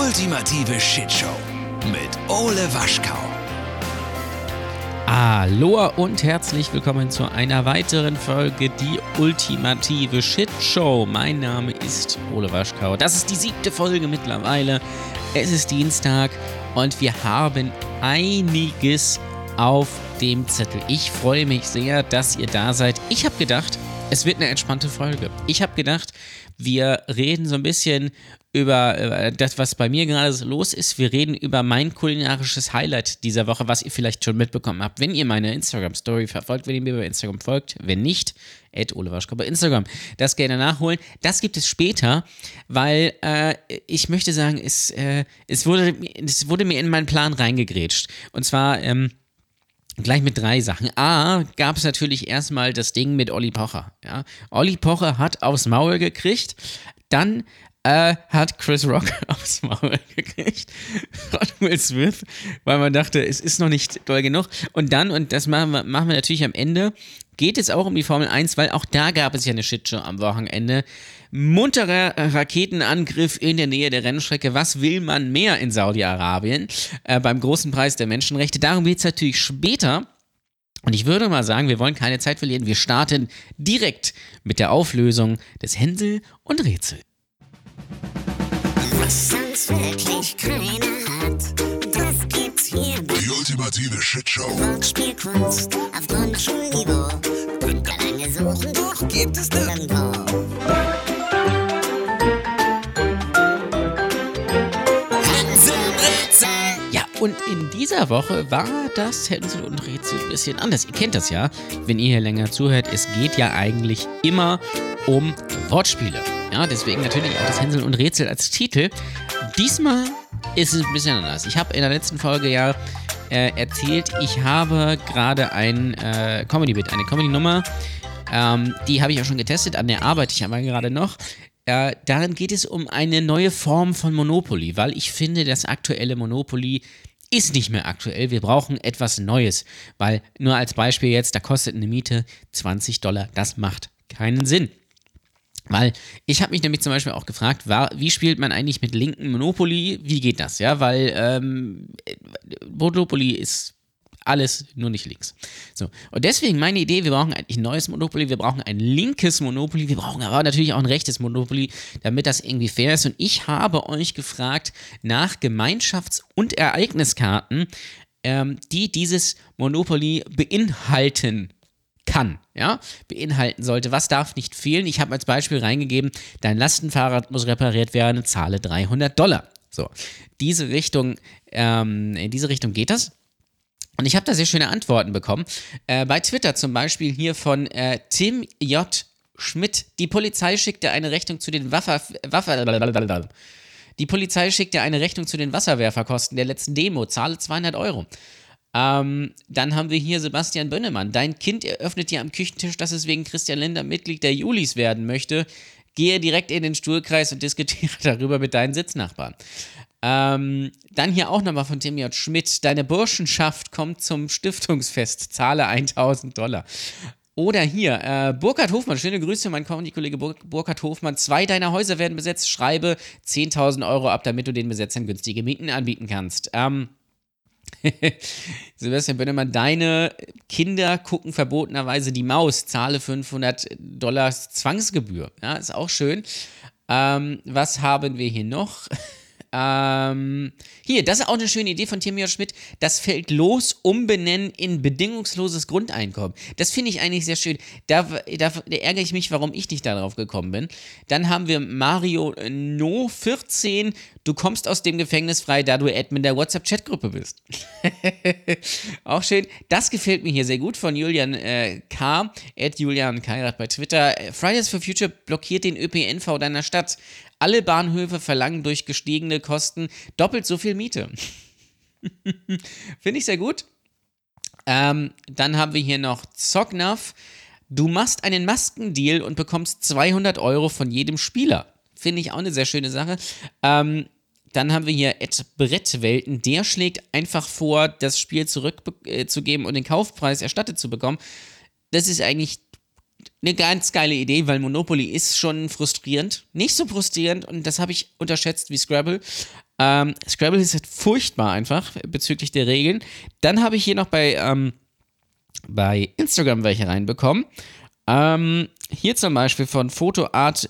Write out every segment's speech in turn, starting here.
ultimative Shitshow mit Ole Waschkau. Hallo und herzlich willkommen zu einer weiteren Folge Die ultimative Shitshow. Mein Name ist Ole Waschkau. Das ist die siebte Folge mittlerweile. Es ist Dienstag und wir haben einiges auf dem Zettel. Ich freue mich sehr, dass ihr da seid. Ich habe gedacht, es wird eine entspannte Folge. Ich habe gedacht, wir reden so ein bisschen über äh, das, was bei mir gerade los ist. Wir reden über mein kulinarisches Highlight dieser Woche, was ihr vielleicht schon mitbekommen habt, wenn ihr meine Instagram-Story verfolgt, wenn ihr mir bei Instagram folgt. Wenn nicht, Ed Olewaschko bei Instagram. Das gerne nachholen. Das gibt es später, weil äh, ich möchte sagen, es, äh, es, wurde, es wurde mir in meinen Plan reingegrätscht. Und zwar, ähm, Gleich mit drei Sachen. A, gab es natürlich erstmal das Ding mit Olli Pocher. Ja? Olli Pocher hat aufs Maul gekriegt. Dann äh, hat Chris Rock aufs Maul gekriegt von Will Smith, weil man dachte, es ist noch nicht doll genug. Und dann, und das machen wir, machen wir natürlich am Ende, geht es auch um die Formel 1, weil auch da gab es ja eine Shitshow am Wochenende. Munterer Raketenangriff in der Nähe der Rennstrecke. Was will man mehr in Saudi-Arabien äh, beim großen Preis der Menschenrechte? Darum geht es natürlich später. Und ich würde mal sagen, wir wollen keine Zeit verlieren. Wir starten direkt mit der Auflösung des Hänsel und Rätsel. Was sonst wirklich keiner hat, das gibt's hier. Die ultimative Shitshow. Wortspielkunst auf Grundschulniveau. Könnt ihr lange suchen, doch gibt es nirgendwo. Und in dieser Woche war das Hänsel und Rätsel ein bisschen anders. Ihr kennt das ja, wenn ihr hier länger zuhört. Es geht ja eigentlich immer um Wortspiele. Ja, deswegen natürlich auch das Hänsel und Rätsel als Titel. Diesmal ist es ein bisschen anders. Ich habe in der letzten Folge ja äh, erzählt, ich habe gerade ein äh, Comedy-Bit, eine Comedy-Nummer. Ähm, die habe ich auch schon getestet, an der arbeite ich aber gerade noch. Äh, darin geht es um eine neue Form von Monopoly, weil ich finde, das aktuelle Monopoly ist nicht mehr aktuell. Wir brauchen etwas Neues, weil nur als Beispiel jetzt, da kostet eine Miete 20 Dollar. Das macht keinen Sinn. Weil ich habe mich nämlich zum Beispiel auch gefragt, war, wie spielt man eigentlich mit linken Monopoly? Wie geht das? Ja, weil ähm, Monopoly ist alles nur nicht links. So. Und deswegen meine Idee, wir brauchen eigentlich ein neues Monopoly, wir brauchen ein linkes Monopoly, wir brauchen aber natürlich auch ein rechtes Monopoly, damit das irgendwie fair ist. Und ich habe euch gefragt nach Gemeinschafts- und Ereigniskarten, ähm, die dieses Monopoly beinhalten kann, ja, beinhalten sollte. Was darf nicht fehlen? Ich habe als Beispiel reingegeben, dein Lastenfahrrad muss repariert werden, zahle 300 Dollar. So, diese Richtung, ähm, in diese Richtung geht das. Und ich habe da sehr schöne Antworten bekommen. Äh, bei Twitter zum Beispiel hier von äh, Tim J. Schmidt. Die Polizei schickte eine Rechnung zu den Waffer... Waffer die Polizei schickte eine Rechnung zu den Wasserwerferkosten der letzten Demo. Zahle 200 Euro. Ähm, dann haben wir hier Sebastian Bönnemann. Dein Kind eröffnet dir am Küchentisch, dass es wegen Christian Lindner Mitglied der Julis werden möchte. Gehe direkt in den Stuhlkreis und diskutiere darüber mit deinen Sitznachbarn. Ähm, dann hier auch nochmal von Tim J. Schmidt. Deine Burschenschaft kommt zum Stiftungsfest. Zahle 1000 Dollar. Oder hier, äh, Burkhard Hofmann, schöne Grüße, mein Comedy-Kollege Bur Burkhard Hofmann. Zwei deiner Häuser werden besetzt. Schreibe 10.000 Euro ab, damit du den Besetzern günstige Mieten anbieten kannst. Ähm, Sebastian Bönnemann, deine Kinder gucken verbotenerweise die Maus, zahle 500 Dollar Zwangsgebühr. Ja, ist auch schön. Ähm, was haben wir hier noch? Ähm, hier, das ist auch eine schöne Idee von Timio Schmidt. Das Feld los umbenennen in bedingungsloses Grundeinkommen. Das finde ich eigentlich sehr schön. Da, da, da, ärgere ich mich, warum ich nicht darauf gekommen bin. Dann haben wir Mario No 14. Du kommst aus dem Gefängnis frei, da du Admin der WhatsApp-Chatgruppe bist. auch schön. Das gefällt mir hier sehr gut von Julian äh, K. Ed Julian Kairat bei Twitter. Fridays for Future blockiert den ÖPNV deiner Stadt. Alle Bahnhöfe verlangen durch gestiegene Kosten doppelt so viel Miete. Finde ich sehr gut. Ähm, dann haben wir hier noch Zocknuff. Du machst einen Maskendeal und bekommst 200 Euro von jedem Spieler. Finde ich auch eine sehr schöne Sache. Ähm, dann haben wir hier Ed Brettwelten. Der schlägt einfach vor, das Spiel zurückzugeben äh, und den Kaufpreis erstattet zu bekommen. Das ist eigentlich eine ganz geile Idee, weil Monopoly ist schon frustrierend. Nicht so frustrierend und das habe ich unterschätzt wie Scrabble. Ähm, Scrabble ist halt furchtbar einfach bezüglich der Regeln. Dann habe ich hier noch bei, ähm, bei Instagram welche reinbekommen. Ähm, hier zum Beispiel von Fotoart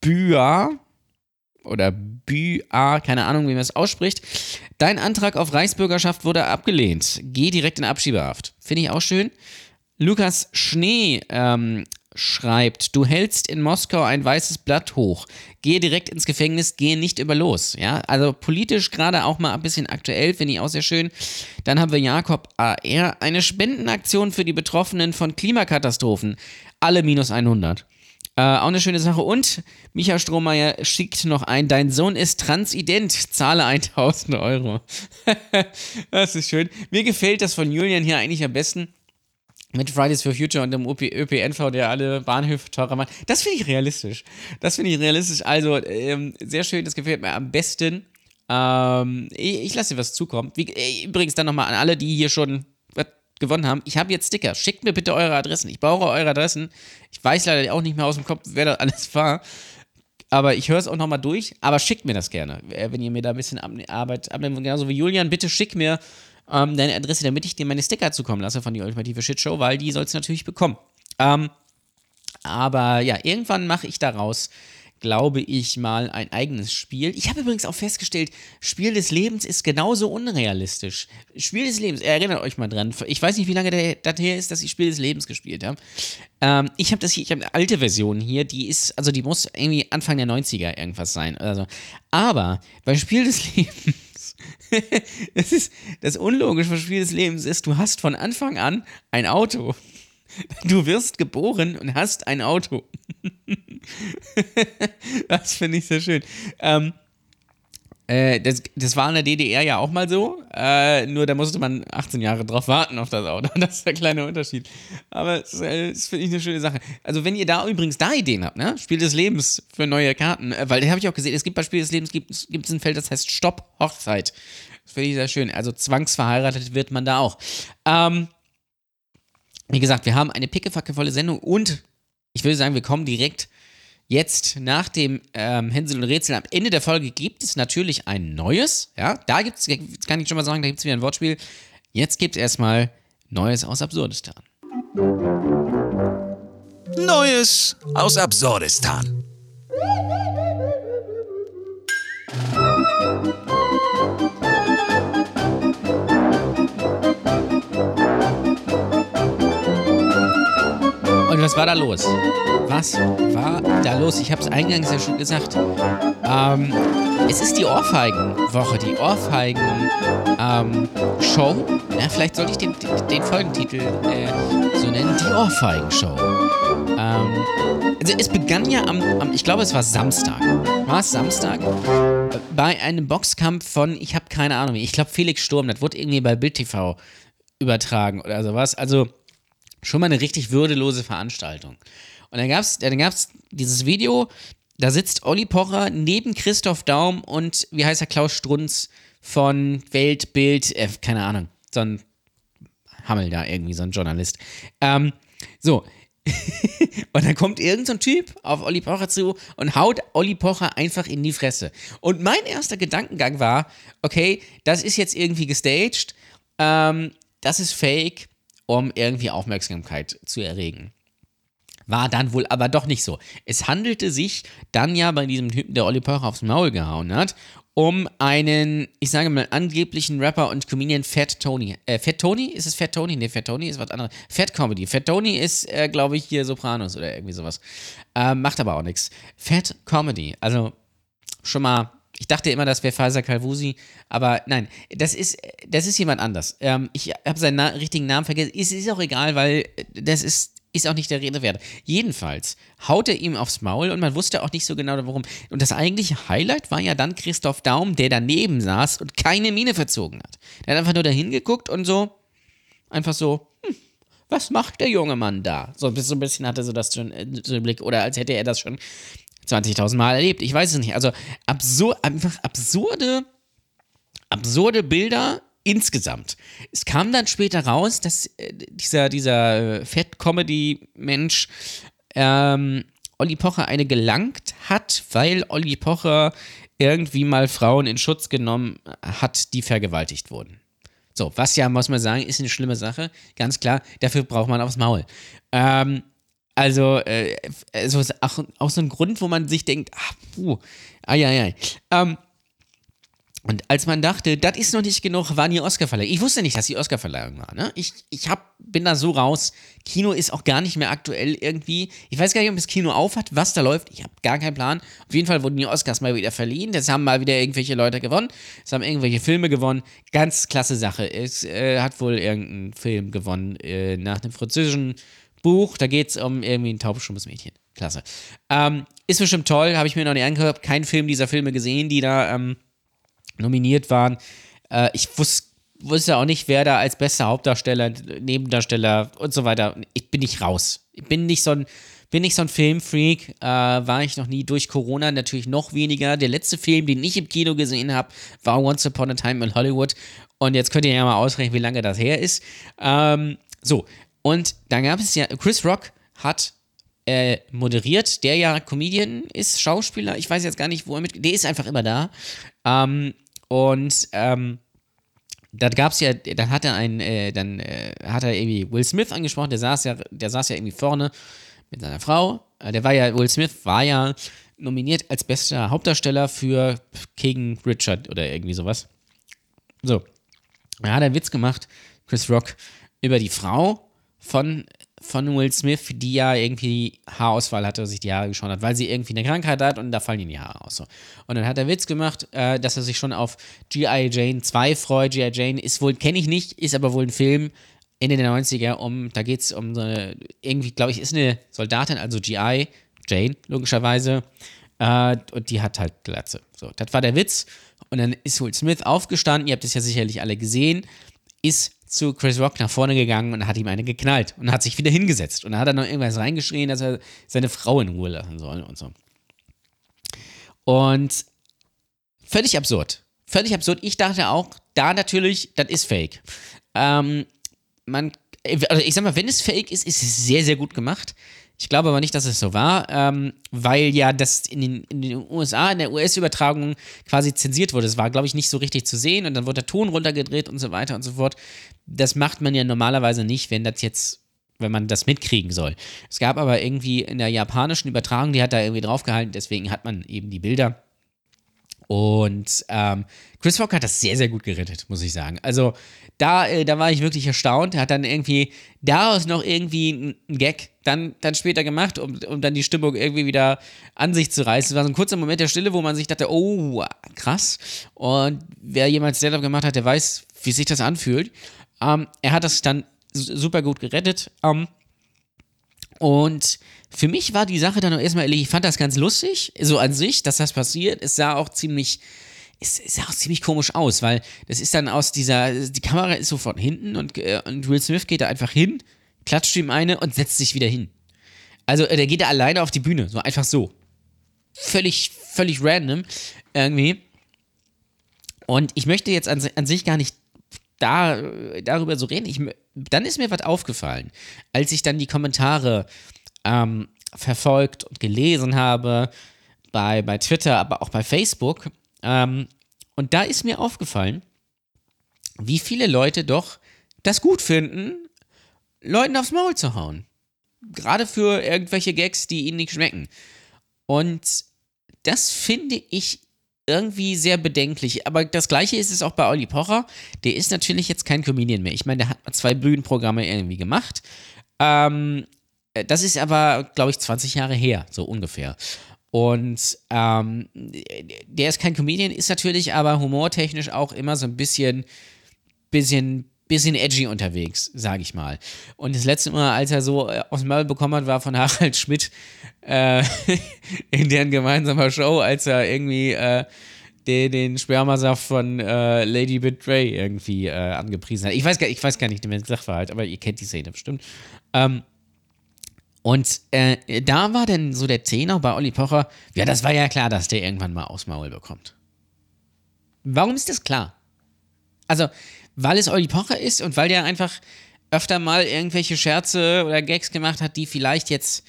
Büa oder Büa, keine Ahnung, wie man es ausspricht. Dein Antrag auf Reichsbürgerschaft wurde abgelehnt. Geh direkt in Abschiebehaft. Finde ich auch schön. Lukas Schnee ähm, schreibt, du hältst in Moskau ein weißes Blatt hoch. Gehe direkt ins Gefängnis, gehe nicht über los. Ja, also politisch gerade auch mal ein bisschen aktuell, finde ich auch sehr schön. Dann haben wir Jakob AR, eine Spendenaktion für die Betroffenen von Klimakatastrophen. Alle minus 100. Äh, auch eine schöne Sache. Und Micha Strohmeier schickt noch ein, dein Sohn ist transident, zahle 1000 Euro. das ist schön. Mir gefällt das von Julian hier eigentlich am besten mit Fridays for Future und dem ÖPNV, der alle Bahnhöfe teurer macht. Das finde ich realistisch. Das finde ich realistisch. Also, ähm, sehr schön, das gefällt mir am besten. Ähm, ich, ich lasse dir was zukommen. Wie, äh, übrigens dann nochmal an alle, die hier schon gewonnen haben. Ich habe jetzt Sticker. Schickt mir bitte eure Adressen. Ich brauche eure Adressen. Ich weiß leider auch nicht mehr aus dem Kopf, wer das alles war. Aber ich höre es auch nochmal durch. Aber schickt mir das gerne, äh, wenn ihr mir da ein bisschen Arbeit abnehmt. Genauso wie Julian, bitte schick mir ähm, deine Adresse, damit ich dir meine Sticker zukommen lasse von die Ultimative Shit Show, weil die sollst du natürlich bekommen. Ähm, aber ja, irgendwann mache ich daraus glaube ich, mal ein eigenes Spiel. Ich habe übrigens auch festgestellt, Spiel des Lebens ist genauso unrealistisch. Spiel des Lebens, erinnert euch mal dran. Ich weiß nicht, wie lange das her ist, dass ich Spiel des Lebens gespielt habe. Ähm, ich habe das hier, ich habe eine alte Version hier, die ist, also die muss irgendwie Anfang der 90er irgendwas sein. Also. Aber bei Spiel des Lebens das ist das Unlogische Spiel des Lebens ist, du hast von Anfang an ein Auto. Du wirst geboren und hast ein Auto. das finde ich sehr schön. Ähm, äh, das, das war in der DDR ja auch mal so, äh, nur da musste man 18 Jahre drauf warten auf das Auto. Das ist der kleine Unterschied. Aber das, äh, das finde ich eine schöne Sache. Also, wenn ihr da übrigens da Ideen habt, ne? Spiel des Lebens für neue Karten, äh, weil da habe ich auch gesehen, es gibt bei Spiel des Lebens gibt es ein Feld, das heißt Stopp Hochzeit. Das finde ich sehr schön. Also, zwangsverheiratet wird man da auch. Ähm, wie gesagt, wir haben eine pickefackevolle Sendung und ich würde sagen, wir kommen direkt jetzt nach dem ähm, Hänsel und Rätsel. Am Ende der Folge gibt es natürlich ein neues. Ja, da gibt es, kann ich schon mal sagen, da gibt es wieder ein Wortspiel. Jetzt gibt es erstmal Neues aus Absurdistan. Neues aus Absurdistan. Was war da los? Was war da los? Ich habe es eingangs ja schon gesagt. Ähm, es ist die Ohrfeigenwoche, die Ohrfeigen-Show. Ähm, ja, vielleicht sollte ich den, den Folgentitel äh, so nennen: Die Ohrfeigenshow. Ähm, also es begann ja am, am, ich glaube, es war Samstag. War es Samstag? Bei einem Boxkampf von, ich habe keine Ahnung, ich glaube Felix Sturm, das wurde irgendwie bei Bild TV übertragen oder sowas. Also Schon mal eine richtig würdelose Veranstaltung. Und dann gab es dann gab's dieses Video, da sitzt Olli Pocher neben Christoph Daum und wie heißt er, Klaus Strunz von Weltbild, äh, keine Ahnung, so ein Hammel da irgendwie, so ein Journalist. Ähm, so. und dann kommt irgendein so Typ auf Olli Pocher zu und haut Olli Pocher einfach in die Fresse. Und mein erster Gedankengang war, okay, das ist jetzt irgendwie gestaged, ähm, das ist fake, um irgendwie Aufmerksamkeit zu erregen. War dann wohl aber doch nicht so. Es handelte sich dann ja bei diesem Typen, der Olli Pocher aufs Maul gehauen hat, um einen, ich sage mal, angeblichen Rapper und Comedian Fat Tony. Äh, Fat Tony? Ist es Fat Tony? Ne, Fat Tony ist was anderes. Fat Comedy. Fat Tony ist, äh, glaube ich, hier Sopranos oder irgendwie sowas. Äh, macht aber auch nichts. Fat Comedy. Also schon mal ich dachte immer, das wäre Faisal Kalvusi, aber nein, das ist, das ist jemand anders. Ähm, ich habe seinen na richtigen Namen vergessen. Es ist auch egal, weil das ist, ist auch nicht der Rede wert. Jedenfalls haut er ihm aufs Maul und man wusste auch nicht so genau warum. Und das eigentliche Highlight war ja dann Christoph Daum, der daneben saß und keine Miene verzogen hat. Der hat einfach nur dahin geguckt und so, einfach so, hm, was macht der junge Mann da? So, ein bisschen hatte so das schon äh, so im Blick, oder als hätte er das schon 20.000 Mal erlebt. Ich weiß es nicht. Also absur einfach absurde, absurde Bilder insgesamt. Es kam dann später raus, dass äh, dieser, dieser Fett-Comedy-Mensch ähm, Olli Pocher eine gelangt hat, weil Olli Pocher irgendwie mal Frauen in Schutz genommen hat, die vergewaltigt wurden. So, was ja, muss man sagen, ist eine schlimme Sache. Ganz klar, dafür braucht man aufs Maul. Ähm, also, äh, also auch, auch so ein Grund, wo man sich denkt, ach, puh, ai, ai, ai. Ähm, und als man dachte, das ist noch nicht genug, waren die Oscarverleihungen. Ich wusste nicht, dass die Oscarverleihung war. Ne? Ich, ich hab, bin da so raus. Kino ist auch gar nicht mehr aktuell irgendwie. Ich weiß gar nicht, ob das Kino aufhat, was da läuft. Ich habe gar keinen Plan. Auf jeden Fall wurden die Oscars mal wieder verliehen. Das haben mal wieder irgendwelche Leute gewonnen. Es haben irgendwelche Filme gewonnen. Ganz klasse Sache. Es äh, hat wohl irgendein Film gewonnen äh, nach einem französischen Buch. Da geht es um irgendwie ein taubstummes Mädchen. Klasse. Ähm, ist bestimmt toll. Habe ich mir noch nicht angehört. Kein Film dieser Filme gesehen, die da. Ähm, nominiert waren. Äh, ich wus wusste auch nicht, wer da als bester Hauptdarsteller, Nebendarsteller und so weiter. Ich bin nicht raus. Ich bin nicht so ein, bin nicht so ein Filmfreak. Äh, war ich noch nie durch Corona natürlich noch weniger. Der letzte Film, den ich im Kino gesehen habe, war Once Upon a Time in Hollywood. Und jetzt könnt ihr ja mal ausrechnen, wie lange das her ist. Ähm, so, und dann gab es ja, Chris Rock hat äh, moderiert, der ja Comedian ist, Schauspieler, ich weiß jetzt gar nicht, wo er mit, der ist einfach immer da. Ähm, und ähm, gab es ja, dann hat er einen, äh, dann äh, hat er irgendwie Will Smith angesprochen, der saß ja, der saß ja irgendwie vorne mit seiner Frau. Äh, der war ja, Will Smith war ja nominiert als bester Hauptdarsteller für King Richard oder irgendwie sowas. So. Er hat einen Witz gemacht, Chris Rock, über die Frau von von Will Smith, die ja irgendwie Haarausfall hatte, sich die Haare geschoren hat, weil sie irgendwie eine Krankheit hat und da fallen ihnen die Haare aus. So. Und dann hat er Witz gemacht, äh, dass er sich schon auf G.I. Jane 2 freut. G.I. Jane ist wohl, kenne ich nicht, ist aber wohl ein Film Ende der 90er, um, da geht es um so eine, irgendwie, glaube ich, ist eine Soldatin, also G.I. Jane, logischerweise. Äh, und die hat halt Glatze. So, das war der Witz. Und dann ist Will Smith aufgestanden, ihr habt es ja sicherlich alle gesehen, ist zu Chris Rock nach vorne gegangen und hat ihm eine geknallt und hat sich wieder hingesetzt. Und dann hat er noch irgendwas reingeschrien, dass er seine Frau in Ruhe lassen soll und so. Und völlig absurd. Völlig absurd. Ich dachte auch, da natürlich, das ist fake. Ähm, man, also ich sag mal, wenn es fake ist, ist es sehr, sehr gut gemacht. Ich glaube aber nicht, dass es so war, ähm, weil ja das in den, in den, USA, in der US-Übertragung quasi zensiert wurde. Es war, glaube ich, nicht so richtig zu sehen und dann wurde der Ton runtergedreht und so weiter und so fort. Das macht man ja normalerweise nicht, wenn das jetzt wenn man das mitkriegen soll. Es gab aber irgendwie in der japanischen Übertragung, die hat da irgendwie draufgehalten, deswegen hat man eben die Bilder und ähm, Chris Rock hat das sehr, sehr gut gerettet, muss ich sagen. Also da, äh, da war ich wirklich erstaunt. Er hat dann irgendwie daraus noch irgendwie einen Gag dann, dann später gemacht, um, um dann die Stimmung irgendwie wieder an sich zu reißen. Es war so ein kurzer Moment der Stille, wo man sich dachte, oh, krass. Und wer jemals Stand-up gemacht hat, der weiß, wie sich das anfühlt. Ähm, er hat das dann super gut gerettet. Ähm, und für mich war die Sache dann auch erstmal ehrlich, ich fand das ganz lustig, so an sich, dass das passiert. Es sah auch ziemlich, es sah auch ziemlich komisch aus, weil das ist dann aus dieser, die Kamera ist so von hinten und, äh, und Will Smith geht da einfach hin, klatscht ihm eine und setzt sich wieder hin. Also äh, der geht da alleine auf die Bühne, so einfach so. Völlig, völlig random irgendwie. Und ich möchte jetzt an, an sich gar nicht da, darüber so reden. Ich, dann ist mir was aufgefallen, als ich dann die Kommentare ähm, verfolgt und gelesen habe, bei, bei Twitter, aber auch bei Facebook. Ähm, und da ist mir aufgefallen, wie viele Leute doch das gut finden, Leuten aufs Maul zu hauen. Gerade für irgendwelche Gags, die ihnen nicht schmecken. Und das finde ich irgendwie sehr bedenklich. Aber das gleiche ist es auch bei Olli Pocher. Der ist natürlich jetzt kein Comedian mehr. Ich meine, der hat zwei Bühnenprogramme irgendwie gemacht. Ähm, äh, das ist aber, glaube ich, 20 Jahre her, so ungefähr. Und ähm, der ist kein Comedian, ist natürlich aber humortechnisch auch immer so ein bisschen, bisschen, bisschen edgy unterwegs, sage ich mal. Und das letzte Mal, als er so äh, aus dem Maul bekommen hat, war von Harald Schmidt äh, in deren gemeinsamer Show, als er irgendwie äh, den, den Spermasaft von äh, Lady Betray irgendwie äh, angepriesen hat. Ich weiß, gar, ich weiß gar nicht den Sachverhalt, aber ihr kennt die Szene bestimmt. Ähm, und äh, da war dann so der Tenor bei Olli Pocher, ja, das war ja klar, dass der irgendwann mal aus Maul bekommt. Warum ist das klar? Also, weil es Olli Pocher ist und weil der einfach öfter mal irgendwelche Scherze oder Gags gemacht hat, die vielleicht jetzt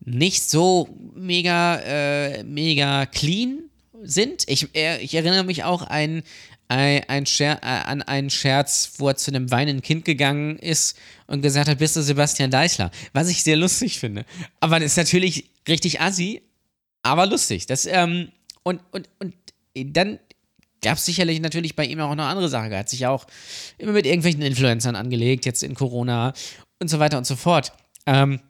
nicht so mega, äh, mega clean sind. Ich, äh, ich erinnere mich auch ein, ein, ein Scher äh, an einen Scherz, wo er zu einem weinenden Kind gegangen ist und gesagt hat, bist du Sebastian Deichler? Was ich sehr lustig finde. Aber das ist natürlich richtig assi, aber lustig. Das, ähm, und, und, und dann gab es sicherlich natürlich bei ihm auch noch andere Sachen. Er hat sich ja auch immer mit irgendwelchen Influencern angelegt, jetzt in Corona und so weiter und so fort. Ähm,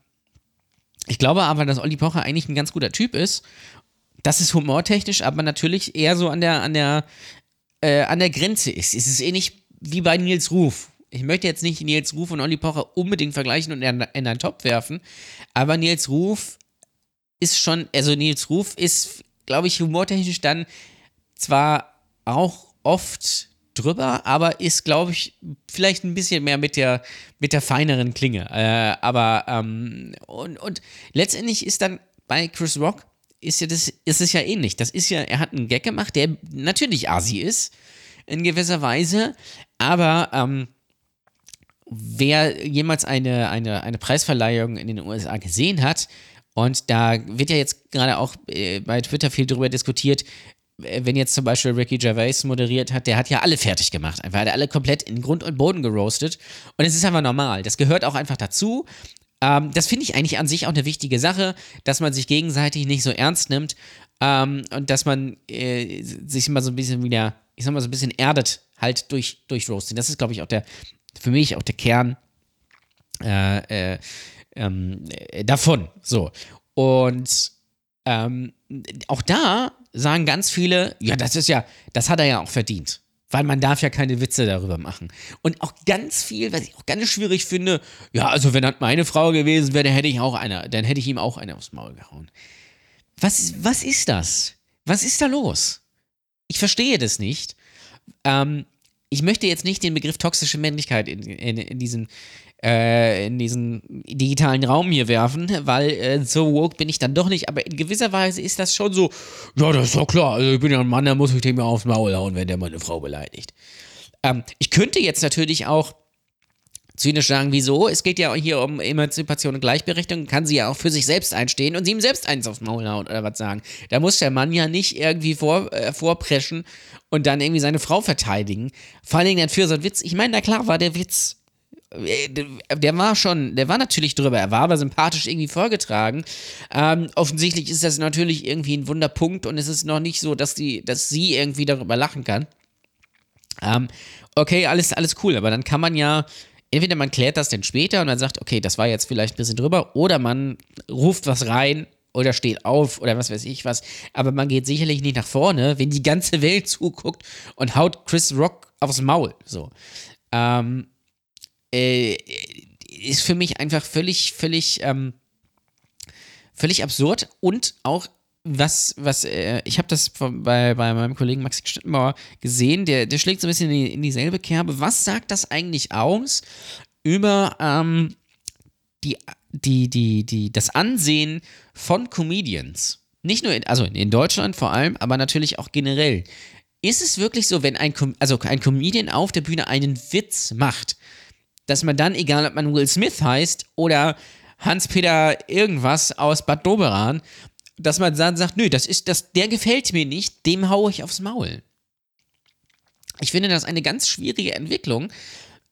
ich glaube aber, dass Olli Pocher eigentlich ein ganz guter Typ ist. Das ist humortechnisch, aber natürlich eher so an der, an der, äh, an der Grenze ist. Es ist ähnlich wie bei Nils Ruf. Ich möchte jetzt nicht Nils Ruf und Olli Pocher unbedingt vergleichen und in, in einen Top werfen, aber Nils Ruf ist schon, also Nils Ruf ist, glaube ich, humortechnisch dann zwar auch oft drüber, aber ist, glaube ich, vielleicht ein bisschen mehr mit der, mit der feineren Klinge. Äh, aber, ähm, und, und letztendlich ist dann bei Chris Rock, ist ja das, ist es ja ähnlich. Das ist ja, er hat einen Gag gemacht, der natürlich Asi ist, in gewisser Weise, aber, ähm, wer jemals eine, eine, eine Preisverleihung in den USA gesehen hat, und da wird ja jetzt gerade auch äh, bei Twitter viel darüber diskutiert, äh, wenn jetzt zum Beispiel Ricky Gervais moderiert hat, der hat ja alle fertig gemacht. Einfach hat er alle komplett in Grund und Boden geroastet. Und es ist einfach normal. Das gehört auch einfach dazu. Ähm, das finde ich eigentlich an sich auch eine wichtige Sache, dass man sich gegenseitig nicht so ernst nimmt ähm, und dass man äh, sich immer so ein bisschen wieder, ich sag mal, so ein bisschen erdet halt durch, durch Roasting. Das ist, glaube ich, auch der, für mich auch der Kern äh, äh, ähm, äh, davon. So. Und ähm, auch da sagen ganz viele, ja, das ist ja, das hat er ja auch verdient. Weil man darf ja keine Witze darüber machen. Und auch ganz viel, was ich auch ganz schwierig finde, ja, also wenn das meine Frau gewesen wäre, dann hätte ich auch eine, dann hätte ich ihm auch eine aufs Maul gehauen. Was, was ist das? Was ist da los? Ich verstehe das nicht. Ähm, ich möchte jetzt nicht den Begriff toxische Männlichkeit in, in, in diesen äh, in diesen digitalen Raum hier werfen, weil äh, so woke bin ich dann doch nicht. Aber in gewisser Weise ist das schon so, ja, das ist doch klar. Also ich bin ja ein Mann, da muss ich dem ja aufs Maul hauen, wenn der meine Frau beleidigt. Ähm, ich könnte jetzt natürlich auch zynisch sagen, wieso? Es geht ja hier um Emanzipation und Gleichberechtigung, kann sie ja auch für sich selbst einstehen und sie ihm selbst eins aufs Maul hauen oder was sagen. Da muss der Mann ja nicht irgendwie vor, äh, vorpreschen und dann irgendwie seine Frau verteidigen. Vor allen Dingen dann für so einen Witz. Ich meine, na klar war der Witz äh, der war schon, der war natürlich drüber, er war aber sympathisch irgendwie vorgetragen. Ähm, offensichtlich ist das natürlich irgendwie ein Wunderpunkt und es ist noch nicht so, dass, die, dass sie irgendwie darüber lachen kann. Ähm, okay, alles, alles cool, aber dann kann man ja, entweder man klärt das denn später und dann sagt, okay, das war jetzt vielleicht ein bisschen drüber, oder man ruft was rein oder steht auf oder was weiß ich was. Aber man geht sicherlich nicht nach vorne, wenn die ganze Welt zuguckt und haut Chris Rock aufs Maul. So. Ähm, äh, ist für mich einfach völlig, völlig, ähm, völlig absurd und auch was, was, äh, ich habe das von, bei, bei meinem Kollegen Maxi Schnittenbauer gesehen, der, der schlägt so ein bisschen in, die, in dieselbe Kerbe. Was sagt das eigentlich aus über ähm, die, die, die, die, das Ansehen von Comedians? Nicht nur in, also in Deutschland vor allem, aber natürlich auch generell. Ist es wirklich so, wenn ein, also ein Comedian auf der Bühne einen Witz macht, dass man dann, egal ob man Will Smith heißt oder Hans-Peter irgendwas aus Bad Doberan, dass man dann sagt, nö, das ist, das, der gefällt mir nicht, dem haue ich aufs Maul. Ich finde das eine ganz schwierige Entwicklung.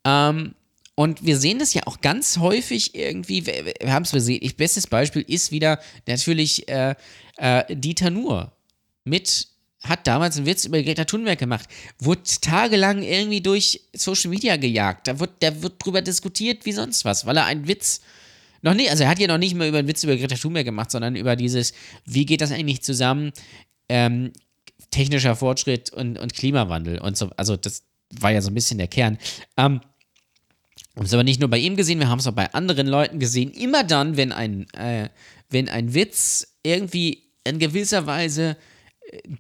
Ähm, und wir sehen das ja auch ganz häufig irgendwie, wir, haben es gesehen, ich, bestes Beispiel ist wieder natürlich äh, äh, Dieter Nuhr mit hat damals einen Witz über Greta Thunberg gemacht, wurde tagelang irgendwie durch Social Media gejagt. Da wird, da wird drüber diskutiert wie sonst was, weil er einen Witz noch nicht, also er hat ja noch nicht mal über einen Witz über Greta Thunberg gemacht, sondern über dieses, wie geht das eigentlich zusammen, ähm, technischer Fortschritt und, und Klimawandel und so. Also das war ja so ein bisschen der Kern. Ähm, haben es aber nicht nur bei ihm gesehen, wir haben es auch bei anderen Leuten gesehen. Immer dann, wenn ein, äh, wenn ein Witz irgendwie in gewisser Weise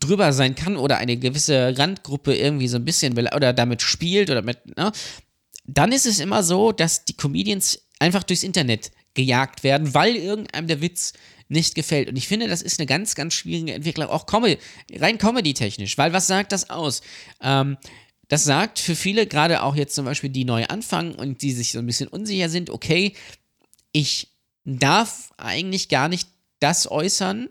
drüber sein kann oder eine gewisse Randgruppe irgendwie so ein bisschen will oder damit spielt oder mit, ne, dann ist es immer so, dass die Comedians einfach durchs Internet gejagt werden, weil irgendeinem der Witz nicht gefällt. Und ich finde, das ist eine ganz, ganz schwierige Entwicklung, auch Comedy, rein comedy-technisch, weil was sagt das aus? Ähm, das sagt für viele, gerade auch jetzt zum Beispiel, die neu anfangen und die sich so ein bisschen unsicher sind, okay, ich darf eigentlich gar nicht das äußern,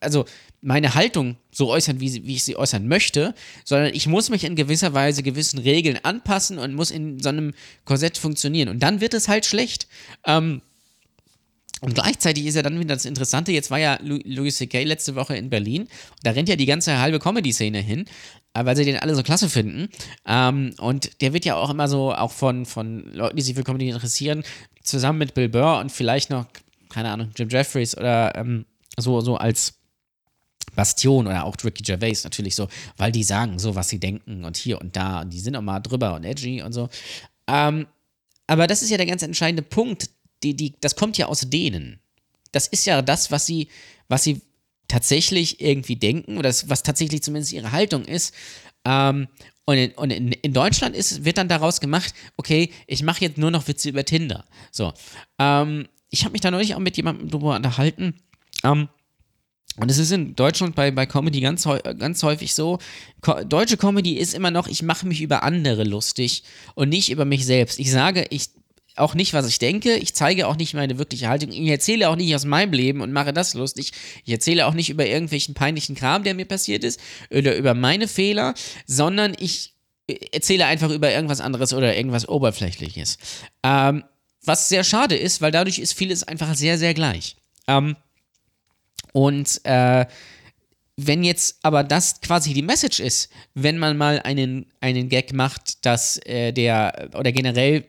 also meine Haltung so äußern, wie, sie, wie ich sie äußern möchte, sondern ich muss mich in gewisser Weise gewissen Regeln anpassen und muss in so einem Korsett funktionieren. Und dann wird es halt schlecht. Ähm, und gleichzeitig ist ja dann wieder das Interessante, jetzt war ja Louis C.K. letzte Woche in Berlin, da rennt ja die ganze halbe Comedy-Szene hin, äh, weil sie den alle so klasse finden. Ähm, und der wird ja auch immer so, auch von, von Leuten, die sich für Comedy interessieren, zusammen mit Bill Burr und vielleicht noch, keine Ahnung, Jim Jeffries oder ähm, so, so als Bastion oder auch Ricky Gervais natürlich so, weil die sagen so, was sie denken und hier und da und die sind auch mal drüber und edgy und so. Ähm, aber das ist ja der ganz entscheidende Punkt, die, die, das kommt ja aus denen. Das ist ja das, was sie, was sie tatsächlich irgendwie denken oder das, was tatsächlich zumindest ihre Haltung ist. Ähm, und in, und in, in Deutschland ist, wird dann daraus gemacht, okay, ich mache jetzt nur noch Witze über Tinder. So. Ähm, ich habe mich da neulich auch mit jemandem drüber unterhalten. Ähm, und es ist in Deutschland bei, bei Comedy ganz, ganz häufig so, Ko deutsche Comedy ist immer noch, ich mache mich über andere lustig und nicht über mich selbst. Ich sage, ich auch nicht, was ich denke. Ich zeige auch nicht meine wirkliche Haltung. Ich erzähle auch nicht aus meinem Leben und mache das lustig. Ich erzähle auch nicht über irgendwelchen peinlichen Kram, der mir passiert ist oder über meine Fehler, sondern ich äh, erzähle einfach über irgendwas anderes oder irgendwas Oberflächliches. Ähm, was sehr schade ist, weil dadurch ist vieles einfach sehr, sehr gleich. Ähm, und äh, wenn jetzt aber das quasi die Message ist, wenn man mal einen, einen Gag macht, dass äh, der oder generell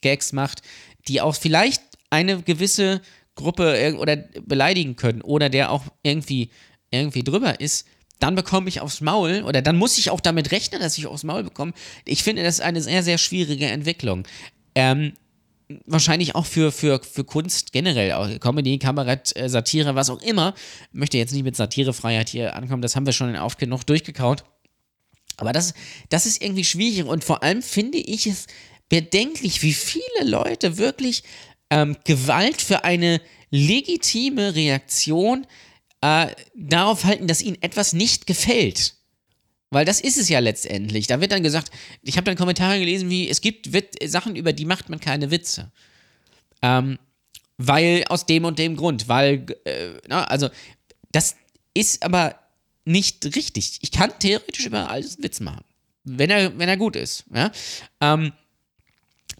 Gags macht, die auch vielleicht eine gewisse Gruppe oder beleidigen können oder der auch irgendwie, irgendwie drüber ist, dann bekomme ich aufs Maul oder dann muss ich auch damit rechnen, dass ich aufs Maul bekomme. Ich finde, das ist eine sehr, sehr schwierige Entwicklung. Ähm, wahrscheinlich auch für, für, für Kunst generell, auch Comedy, Kabarett, äh, Satire, was auch immer. Ich möchte jetzt nicht mit Satirefreiheit hier ankommen, das haben wir schon in Oft genug durchgekaut. Aber das, das ist irgendwie schwierig und vor allem finde ich es bedenklich, wie viele Leute wirklich ähm, Gewalt für eine legitime Reaktion äh, darauf halten, dass ihnen etwas nicht gefällt. Weil das ist es ja letztendlich. Da wird dann gesagt, ich habe dann Kommentare gelesen wie, es gibt Wit Sachen, über die macht man keine Witze. Ähm, weil aus dem und dem Grund, weil, äh, na, also, das ist aber nicht richtig. Ich kann theoretisch über alles einen Witz machen. Wenn er, wenn er gut ist. Ja? Ähm,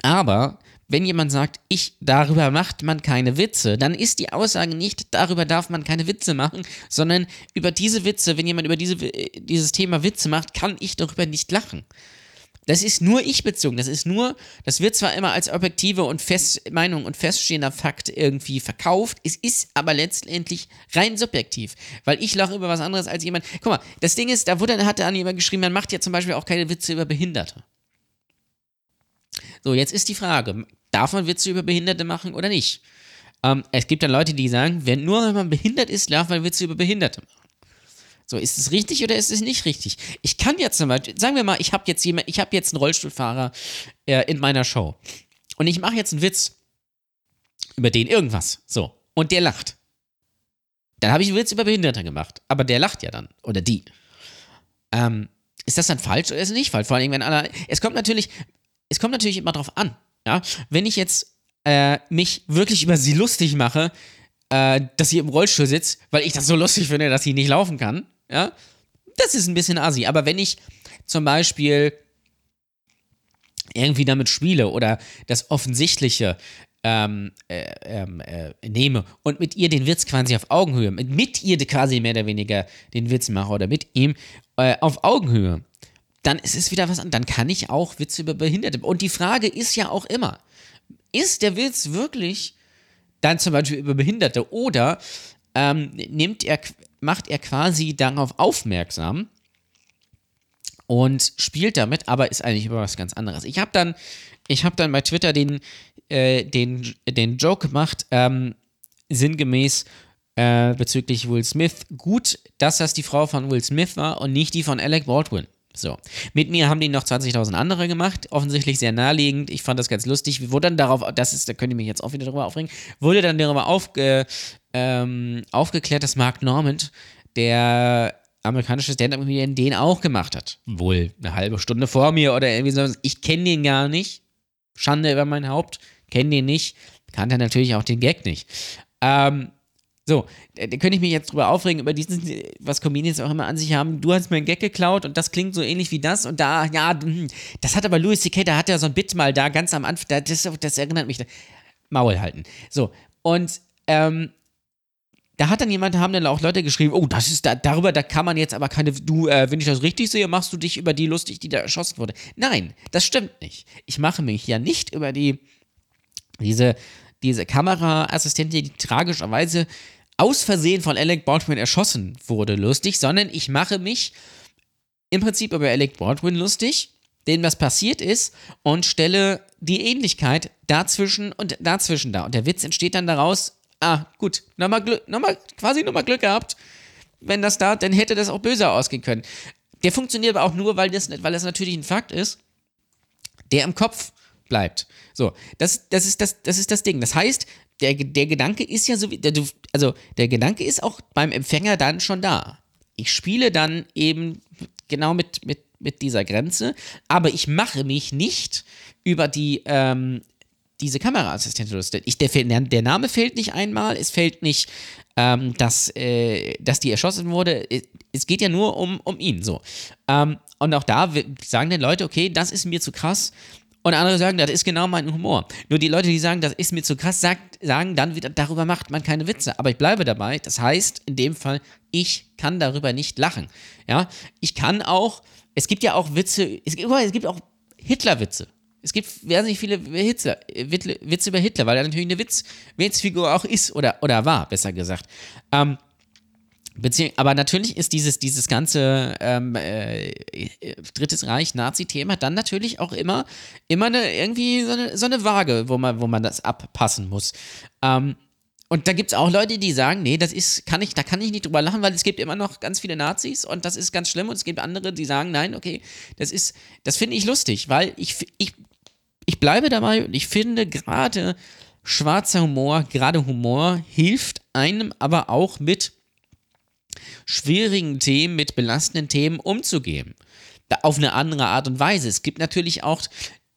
aber wenn jemand sagt, ich, darüber macht man keine Witze, dann ist die Aussage nicht, darüber darf man keine Witze machen, sondern über diese Witze, wenn jemand über diese, dieses Thema Witze macht, kann ich darüber nicht lachen. Das ist nur ich bezogen. Das ist nur, das wird zwar immer als objektive und Fest, Meinung und feststehender Fakt irgendwie verkauft, es ist aber letztendlich rein subjektiv. Weil ich lache über was anderes als jemand. Guck mal, das Ding ist, da wurde, hat dann jemand geschrieben, man macht ja zum Beispiel auch keine Witze über Behinderte. So, jetzt ist die Frage, darf man Witze über Behinderte machen oder nicht? Ähm, es gibt dann Leute, die sagen, wenn, nur wenn man behindert ist, darf man Witze über Behinderte machen. So, ist es richtig oder ist es nicht richtig? Ich kann jetzt zum Beispiel, sagen wir mal, ich habe jetzt jemand, jetzt einen Rollstuhlfahrer äh, in meiner Show und ich mache jetzt einen Witz über den irgendwas, so, und der lacht. Dann habe ich einen Witz über Behinderte gemacht, aber der lacht ja dann oder die. Ähm, ist das dann falsch oder ist es nicht falsch? Vor allem, wenn alle. Es kommt natürlich, es kommt natürlich immer drauf an. Ja? Wenn ich jetzt äh, mich wirklich über sie lustig mache, äh, dass sie im Rollstuhl sitzt, weil ich das so lustig finde, dass sie nicht laufen kann, ja, das ist ein bisschen assi. Aber wenn ich zum Beispiel irgendwie damit spiele oder das Offensichtliche ähm, äh, ähm, äh, nehme und mit ihr den Witz quasi auf Augenhöhe, mit, mit ihr quasi mehr oder weniger den Witz mache oder mit ihm äh, auf Augenhöhe, dann ist es wieder was anderes. Dann kann ich auch Witze über Behinderte. Und die Frage ist ja auch immer, ist der Witz wirklich dann zum Beispiel über Behinderte oder ähm, nimmt er, macht er quasi darauf aufmerksam und spielt damit, aber ist eigentlich über was ganz anderes. Ich habe dann, ich dann bei Twitter den, äh, den, den Joke gemacht, ähm, sinngemäß äh, bezüglich Will Smith. Gut, dass das die Frau von Will Smith war und nicht die von Alec Baldwin. So. Mit mir haben die noch 20.000 andere gemacht, offensichtlich sehr naheliegend. Ich fand das ganz lustig. Wurde dann darauf, das ist, da könnt ihr mich jetzt auch wieder darüber aufregen, wurde dann darüber aufge, ähm, aufgeklärt, dass Mark Normand, der amerikanische Stand-Up-Comedian, den auch gemacht hat. Wohl eine halbe Stunde vor mir oder irgendwie so. Ich kenne den gar nicht. Schande über mein Haupt. Kenne den nicht. Kannte natürlich auch den Gag nicht. Ähm, So, da, da könnte ich mich jetzt drüber aufregen, über diesen, was Comedians auch immer an sich haben. Du hast mir einen Gag geklaut und das klingt so ähnlich wie das und da, ja, hm, das hat aber Louis C.K., da hat er so ein Bit mal da ganz am Anfang, da, das, das erinnert mich. Maul halten. So, und, ähm, da hat dann jemand, haben dann auch Leute geschrieben, oh, das ist da, darüber, da kann man jetzt aber keine, du, äh, wenn ich das richtig sehe, machst du dich über die lustig, die da erschossen wurde. Nein, das stimmt nicht. Ich mache mich ja nicht über die, diese, diese Kameraassistentin, die tragischerweise aus Versehen von Alec Baldwin erschossen wurde, lustig, sondern ich mache mich im Prinzip über Alec Baldwin lustig, dem was passiert ist, und stelle die Ähnlichkeit dazwischen und dazwischen da. Und der Witz entsteht dann daraus, ah, gut, nochmal Glück, nochmal, quasi nochmal Glück gehabt. Wenn das da, dann hätte das auch böser ausgehen können. Der funktioniert aber auch nur, weil das, weil das natürlich ein Fakt ist, der im Kopf bleibt. So, das, das, ist, das, das ist das Ding. Das heißt, der, der Gedanke ist ja so wie, der, also der Gedanke ist auch beim Empfänger dann schon da. Ich spiele dann eben genau mit, mit, mit dieser Grenze, aber ich mache mich nicht über die, ähm, diese Kameraassistentin lustig. Ich, der, der Name fällt nicht einmal, es fällt nicht, ähm, dass, äh, dass die erschossen wurde. Es geht ja nur um, um ihn so. Ähm, und auch da sagen dann Leute, okay, das ist mir zu krass, und andere sagen, das ist genau mein Humor. Nur die Leute, die sagen, das ist mir zu krass, sagt, sagen dann wieder, darüber macht man keine Witze. Aber ich bleibe dabei. Das heißt, in dem Fall, ich kann darüber nicht lachen. Ja, ich kann auch, es gibt ja auch Witze, es gibt, es gibt auch Hitler-Witze. Es gibt wahnsinnig viele Hitler, Witze über Hitler, weil er natürlich eine Witz, Witzfigur auch ist oder, oder war, besser gesagt. Ähm, Beziehung, aber natürlich ist dieses, dieses ganze ähm, äh, Drittes Reich, Nazi-Thema dann natürlich auch immer, immer eine, irgendwie so eine, so eine Waage, wo man, wo man das abpassen muss. Ähm, und da gibt es auch Leute, die sagen, nee, das ist, kann ich, da kann ich nicht drüber lachen, weil es gibt immer noch ganz viele Nazis und das ist ganz schlimm. Und es gibt andere, die sagen, nein, okay, das ist, das finde ich lustig, weil ich, ich, ich bleibe dabei und ich finde gerade schwarzer Humor, gerade Humor hilft einem aber auch mit schwierigen Themen, mit belastenden Themen umzugehen. Auf eine andere Art und Weise. Es gibt natürlich auch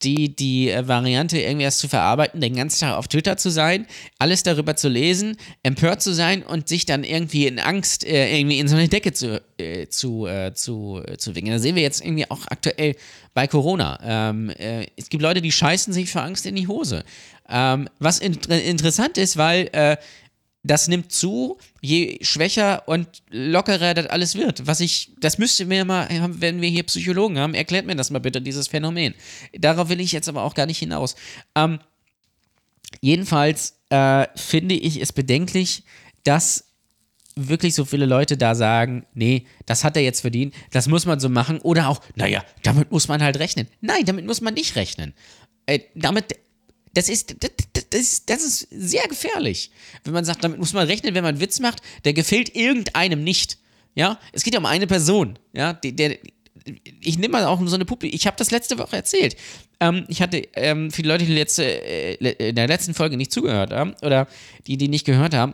die, die äh, Variante, irgendwas zu verarbeiten, den ganzen Tag auf Twitter zu sein, alles darüber zu lesen, empört zu sein und sich dann irgendwie in Angst äh, irgendwie in so eine Decke zu, äh, zu, äh, zu, äh, zu winken. Da sehen wir jetzt irgendwie auch aktuell bei Corona. Ähm, äh, es gibt Leute, die scheißen sich vor Angst in die Hose. Ähm, was in interessant ist, weil das nimmt zu, je schwächer und lockerer das alles wird. Was ich, das müsste mir mal, wenn wir hier Psychologen haben, erklärt mir das mal bitte, dieses Phänomen. Darauf will ich jetzt aber auch gar nicht hinaus. Ähm, jedenfalls äh, finde ich es bedenklich, dass wirklich so viele Leute da sagen, nee, das hat er jetzt verdient, das muss man so machen. Oder auch, naja, damit muss man halt rechnen. Nein, damit muss man nicht rechnen. Äh, damit das ist, das, das, das ist sehr gefährlich. Wenn man sagt, damit muss man rechnen, wenn man einen Witz macht, der gefällt irgendeinem nicht. Ja, es geht ja um eine Person. Ja, der, der ich nehme mal auch so eine Puppe. Ich habe das letzte Woche erzählt. Ähm, ich hatte ähm, viele Leute, die letzte, äh, in der letzten Folge nicht zugehört haben oder die, die nicht gehört haben.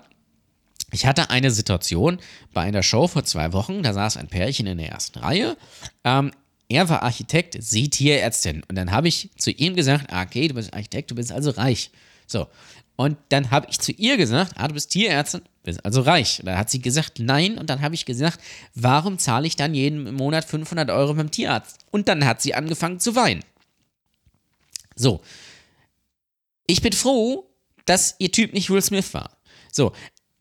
Ich hatte eine Situation bei einer Show vor zwei Wochen, da saß ein Pärchen in der ersten Reihe. Ähm, er war Architekt, sie Tierärztin. Und dann habe ich zu ihm gesagt, ah, okay, du bist Architekt, du bist also reich. So. Und dann habe ich zu ihr gesagt, ah, du bist Tierärztin, bist also reich. Und dann hat sie gesagt, nein. Und dann habe ich gesagt, warum zahle ich dann jeden Monat 500 Euro beim Tierarzt? Und dann hat sie angefangen zu weinen. So. Ich bin froh, dass ihr Typ nicht Will Smith war. So.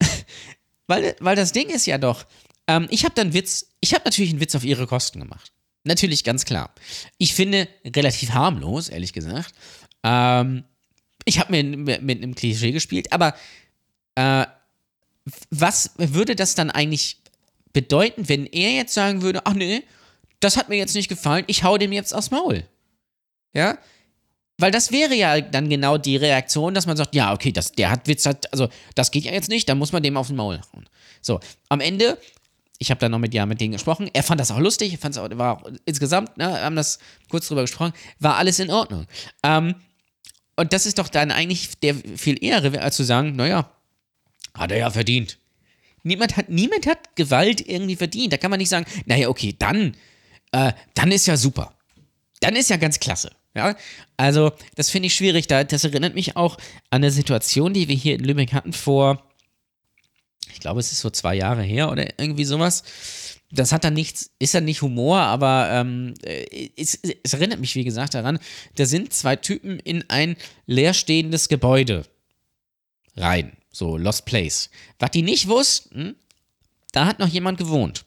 weil, weil das Ding ist ja doch, ähm, ich habe dann Witz, ich habe natürlich einen Witz auf ihre Kosten gemacht. Natürlich, ganz klar. Ich finde relativ harmlos, ehrlich gesagt. Ähm, ich habe mir mit, einem Klischee gespielt, aber äh, was würde das dann eigentlich bedeuten, wenn er jetzt sagen würde, ach nee, das hat mir jetzt nicht gefallen, ich hau dem jetzt aufs Maul. Ja? Weil das wäre ja dann genau die Reaktion, dass man sagt, ja, okay, das, der hat Witz, hat, also das geht ja jetzt nicht, dann muss man dem auf den Maul hauen. So, am Ende ich habe dann noch mit ja mit denen gesprochen. Er fand das auch lustig, fand es auch, war auch insgesamt, ne, haben das kurz drüber gesprochen, war alles in Ordnung. Ähm, und das ist doch dann eigentlich der viel ehre, als zu sagen, naja, hat er ja verdient. Niemand hat, niemand hat Gewalt irgendwie verdient. Da kann man nicht sagen, naja, okay, dann, äh, dann ist ja super. Dann ist ja ganz klasse. Ja, also das finde ich schwierig. Da, das erinnert mich auch an eine Situation, die wir hier in Lübeck hatten vor ich glaube, es ist so zwei Jahre her oder irgendwie sowas. Das hat dann nichts, ist dann nicht Humor, aber ähm, äh, es, es erinnert mich, wie gesagt, daran, da sind zwei Typen in ein leerstehendes Gebäude rein. So, Lost Place. Was die nicht wussten, da hat noch jemand gewohnt.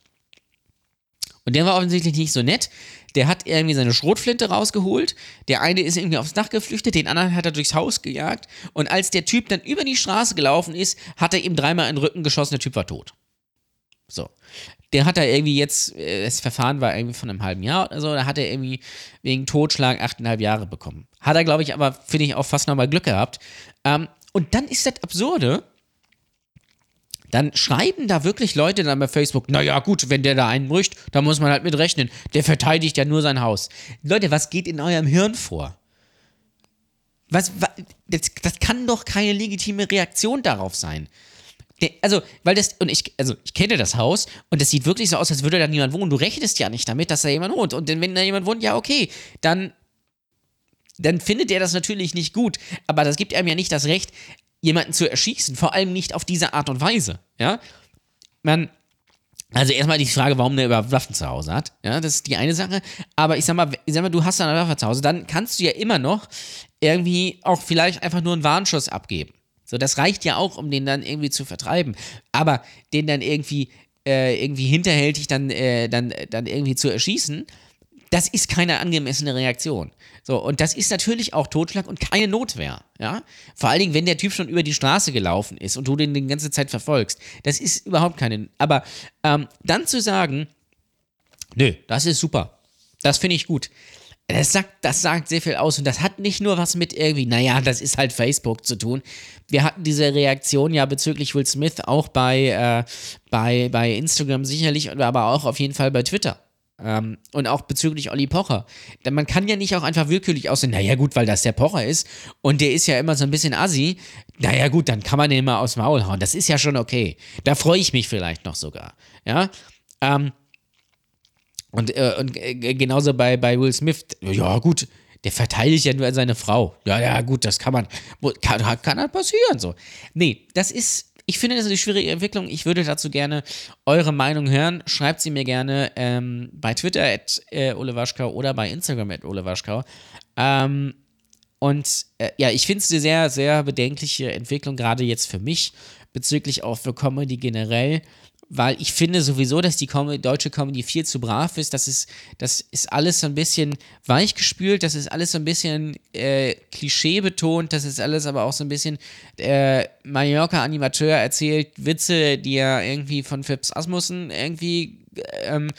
Und der war offensichtlich nicht so nett. Der hat irgendwie seine Schrotflinte rausgeholt. Der eine ist irgendwie aufs Dach geflüchtet, den anderen hat er durchs Haus gejagt. Und als der Typ dann über die Straße gelaufen ist, hat er ihm dreimal in den Rücken geschossen. Der Typ war tot. So. Der hat da irgendwie jetzt, äh, das Verfahren war irgendwie von einem halben Jahr oder so, da hat er irgendwie wegen Totschlag achteinhalb Jahre bekommen. Hat er, glaube ich, aber, finde ich, auch fast nochmal Glück gehabt. Ähm, und dann ist das Absurde, dann schreiben da wirklich Leute dann bei Facebook, naja gut, wenn der da einbricht, da muss man halt mit rechnen. Der verteidigt ja nur sein Haus. Leute, was geht in eurem Hirn vor? Was, was das, das kann doch keine legitime Reaktion darauf sein. Also, weil das, und ich, also ich kenne das Haus und das sieht wirklich so aus, als würde da niemand wohnen. Du rechnest ja nicht damit, dass da jemand wohnt. Und wenn da jemand wohnt, ja, okay, dann, dann findet er das natürlich nicht gut. Aber das gibt einem ja nicht das Recht, jemanden zu erschießen, vor allem nicht auf diese Art und Weise, ja. Man, also erstmal die Frage, warum der überhaupt Waffen zu Hause hat, ja, das ist die eine Sache, aber ich sag mal, ich sag mal, du hast eine Waffe zu Hause, dann kannst du ja immer noch irgendwie auch vielleicht einfach nur einen Warnschuss abgeben. So, das reicht ja auch, um den dann irgendwie zu vertreiben, aber den dann irgendwie äh, irgendwie hinterhältig dann, äh, dann, dann irgendwie zu erschießen, das ist keine angemessene Reaktion. So, und das ist natürlich auch Totschlag und keine Notwehr, ja. Vor allen Dingen, wenn der Typ schon über die Straße gelaufen ist und du den die ganze Zeit verfolgst. Das ist überhaupt keine. Aber ähm, dann zu sagen, nö, das ist super. Das finde ich gut. Das sagt, das sagt sehr viel aus und das hat nicht nur was mit irgendwie, naja, das ist halt Facebook zu tun. Wir hatten diese Reaktion ja bezüglich Will Smith auch bei, äh, bei, bei Instagram sicherlich, aber auch auf jeden Fall bei Twitter. Ähm, und auch bezüglich Olli Pocher. Denn man kann ja nicht auch einfach willkürlich aussehen, naja gut, weil das der Pocher ist und der ist ja immer so ein bisschen assi. Naja gut, dann kann man den mal aufs Maul hauen. Das ist ja schon okay. Da freue ich mich vielleicht noch sogar. Ja. Ähm, und, äh, und äh, genauso bei, bei Will Smith. Ja gut, der verteidigt ja nur seine Frau. Ja, ja, gut, das kann man, kann, kann halt passieren, so. Nee, das ist, ich finde, das eine schwierige Entwicklung. Ich würde dazu gerne eure Meinung hören. Schreibt sie mir gerne ähm, bei Twitter at äh, Olewaschkau oder bei Instagram at Olewaschkau. Ähm, und äh, ja, ich finde es eine sehr, sehr bedenkliche Entwicklung, gerade jetzt für mich, bezüglich auch für Comedy generell weil ich finde sowieso, dass die Com deutsche Comedy viel zu brav ist. Das ist, das ist alles so ein bisschen weichgespült, das ist alles so ein bisschen äh, klischeebetont, das ist alles aber auch so ein bisschen äh, Mallorca-Animateur erzählt Witze, die er irgendwie von Phipps Asmussen irgendwie ähm,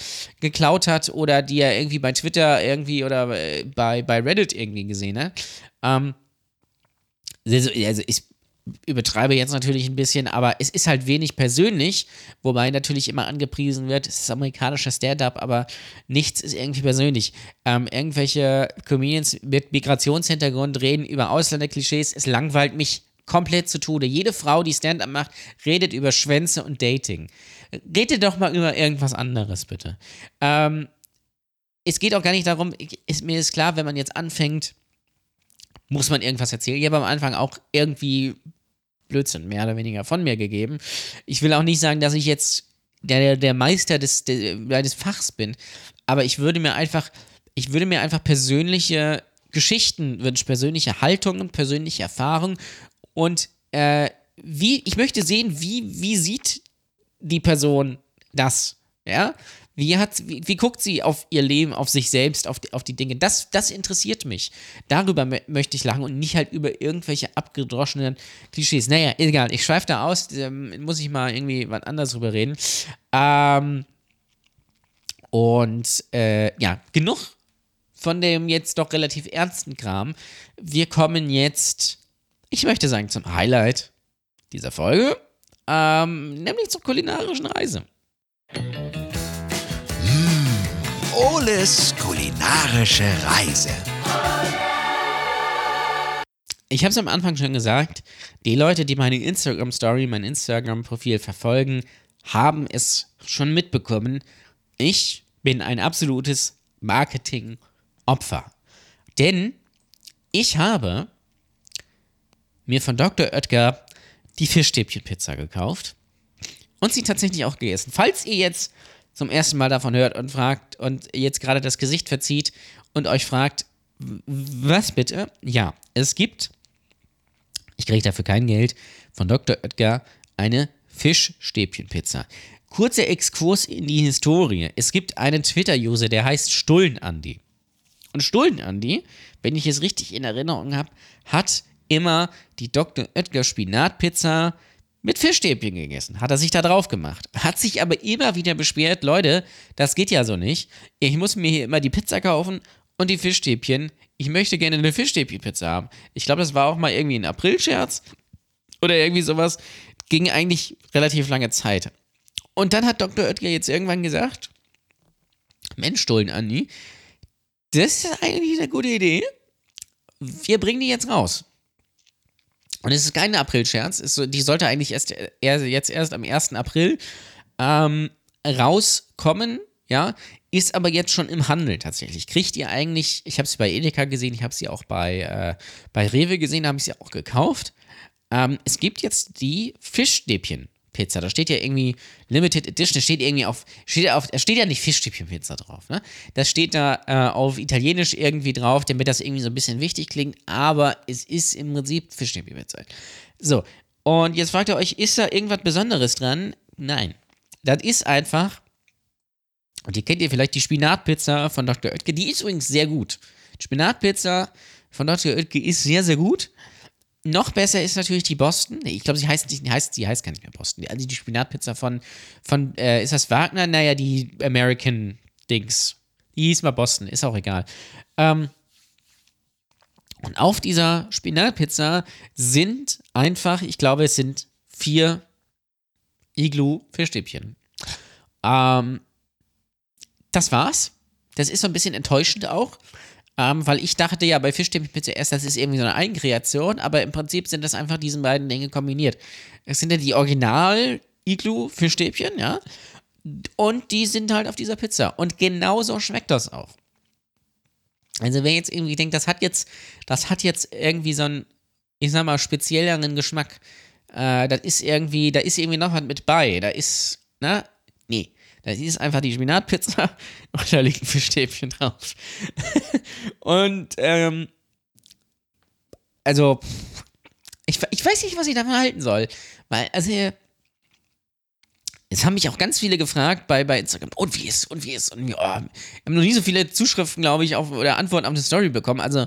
geklaut hat oder die er irgendwie bei Twitter irgendwie oder bei, bei Reddit irgendwie gesehen hat. Ähm, also, also ich übertreibe jetzt natürlich ein bisschen, aber es ist halt wenig persönlich, wobei natürlich immer angepriesen wird, es ist amerikanischer Stand-up, aber nichts ist irgendwie persönlich. Ähm, irgendwelche Comedians mit Migrationshintergrund reden über Ausländerklischees, es langweilt mich komplett zu Tode. Jede Frau, die Stand-up macht, redet über Schwänze und Dating. Redet doch mal über irgendwas anderes, bitte. Ähm, es geht auch gar nicht darum, ist, mir ist klar, wenn man jetzt anfängt, muss man irgendwas erzählen. Ich habe am Anfang auch irgendwie Blödsinn mehr oder weniger von mir gegeben. Ich will auch nicht sagen, dass ich jetzt der, der Meister des, des Fachs bin, aber ich würde mir einfach, ich würde mir einfach persönliche Geschichten wünschen, persönliche Haltungen, persönliche Erfahrungen und äh, wie, ich möchte sehen, wie, wie sieht die Person das, ja? Wie, hat, wie, wie, guckt sie auf ihr Leben, auf sich selbst, auf die, auf die Dinge? Das, das interessiert mich. Darüber möchte ich lachen und nicht halt über irgendwelche abgedroschenen Klischees. Naja, egal, ich schweife da aus, ähm, muss ich mal irgendwie was anderes drüber reden. Ähm, und äh, ja, genug von dem jetzt doch relativ ernsten Kram. Wir kommen jetzt, ich möchte sagen, zum Highlight dieser Folge, ähm, nämlich zur kulinarischen Reise. Oles kulinarische Reise. Ich habe es am Anfang schon gesagt, die Leute, die meine Instagram-Story, mein Instagram-Profil verfolgen, haben es schon mitbekommen. Ich bin ein absolutes Marketing-Opfer. Denn ich habe mir von Dr. Oetker die Fischstäbchen-Pizza gekauft. und sie tatsächlich auch gegessen. Falls ihr jetzt zum ersten Mal davon hört und fragt und jetzt gerade das Gesicht verzieht und euch fragt, was bitte? Ja, es gibt, ich kriege dafür kein Geld, von Dr. Oetker eine Fischstäbchenpizza. Kurzer Exkurs in die Historie. Es gibt einen Twitter-User, der heißt Stullen-Andi. Und Stullen-Andi, wenn ich es richtig in Erinnerung habe, hat immer die Dr. Oetker Spinatpizza mit Fischstäbchen gegessen. Hat er sich da drauf gemacht. Hat sich aber immer wieder beschwert, Leute, das geht ja so nicht. Ich muss mir hier immer die Pizza kaufen und die Fischstäbchen. Ich möchte gerne eine Fischstäbchenpizza haben. Ich glaube, das war auch mal irgendwie ein Aprilscherz oder irgendwie sowas. Ging eigentlich relativ lange Zeit. Und dann hat Dr. Oetker jetzt irgendwann gesagt, Mensch, Stullen, Andi, das ist eigentlich eine gute Idee. Wir bringen die jetzt raus. Und es ist kein April-Scherz. Die sollte eigentlich erst, jetzt erst am 1. April ähm, rauskommen, ja, ist aber jetzt schon im Handel tatsächlich. Kriegt ihr eigentlich, ich habe sie bei Edeka gesehen, ich habe sie auch bei, äh, bei Rewe gesehen, habe ich sie auch gekauft. Ähm, es gibt jetzt die Fischstäbchen. Pizza. Da steht ja irgendwie Limited Edition, da steht irgendwie auf, steht auf, da steht ja nicht Fischstäbchenpizza drauf, ne? Das steht da äh, auf Italienisch irgendwie drauf, damit das irgendwie so ein bisschen wichtig klingt, aber es ist im Prinzip Fischstäbchenpizza. So, und jetzt fragt ihr euch, ist da irgendwas Besonderes dran? Nein. Das ist einfach, und ihr kennt ihr vielleicht die Spinatpizza von Dr. Oetker, die ist übrigens sehr gut. Spinatpizza von Dr. Oetker ist sehr, sehr gut. Noch besser ist natürlich die Boston. Ich glaube, sie heißt nicht, heißt, sie heißt gar nicht mehr Boston. Also die Spinatpizza von, von äh, ist das Wagner? Naja, die American Dings. Die hieß mal Boston, ist auch egal. Ähm, und auf dieser Spinatpizza sind einfach, ich glaube, es sind vier Iglu-Fischstäbchen. Ähm, das war's. Das ist so ein bisschen enttäuschend auch. Ähm, weil ich dachte ja bei Fischstäbchen zuerst, das ist irgendwie so eine Eigenkreation, aber im Prinzip sind das einfach diese beiden Dinge kombiniert. Es sind ja die Original Iglu Fischstäbchen, ja. Und die sind halt auf dieser Pizza. Und genauso schmeckt das auch. Also wer jetzt irgendwie denkt, das hat jetzt, das hat jetzt irgendwie so einen, ich sag mal, spezielleren Geschmack. Äh, das ist irgendwie, da ist irgendwie noch was mit bei. Da ist, ne? Nee. Das ist einfach die Spinatpizza und da liegen Fischstäbchen drauf. und, ähm, also, ich, ich weiß nicht, was ich davon halten soll. Weil, also, es haben mich auch ganz viele gefragt bei, bei Instagram, und wie ist, und wie ist, und wie, oh, haben noch nie so viele Zuschriften, glaube ich, auf, oder Antworten auf eine Story bekommen. Also,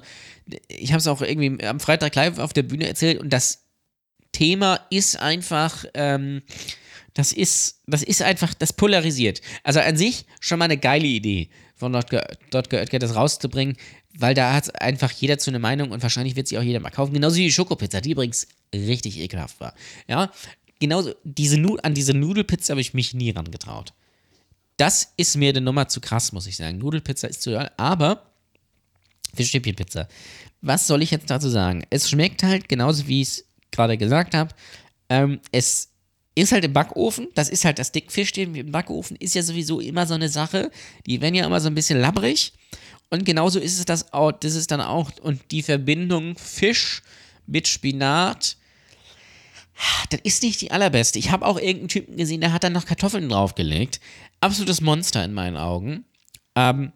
ich habe es auch irgendwie am Freitag live auf der Bühne erzählt und das Thema ist einfach, ähm, das ist, das ist einfach, das polarisiert. Also an sich schon mal eine geile Idee von Dotger Oetker das rauszubringen, weil da hat einfach jeder zu einer Meinung und wahrscheinlich wird sie auch jeder mal kaufen. Genauso wie die Schokopizza, die übrigens richtig ekelhaft war. Ja, genauso, diese an diese Nudelpizza habe ich mich nie rangetraut. Das ist mir eine Nummer zu krass, muss ich sagen. Nudelpizza ist zu, aber Fischstäbchenpizza. Was soll ich jetzt dazu sagen? Es schmeckt halt genauso, wie ich es gerade gesagt habe. Ähm, es ist halt im Backofen, das ist halt das Dickfischstäbchen im Backofen, ist ja sowieso immer so eine Sache. Die werden ja immer so ein bisschen labbrig. Und genauso ist es das auch, das ist dann auch, und die Verbindung Fisch mit Spinat, das ist nicht die allerbeste. Ich habe auch irgendeinen Typen gesehen, der hat dann noch Kartoffeln draufgelegt. Absolutes Monster in meinen Augen. Ähm,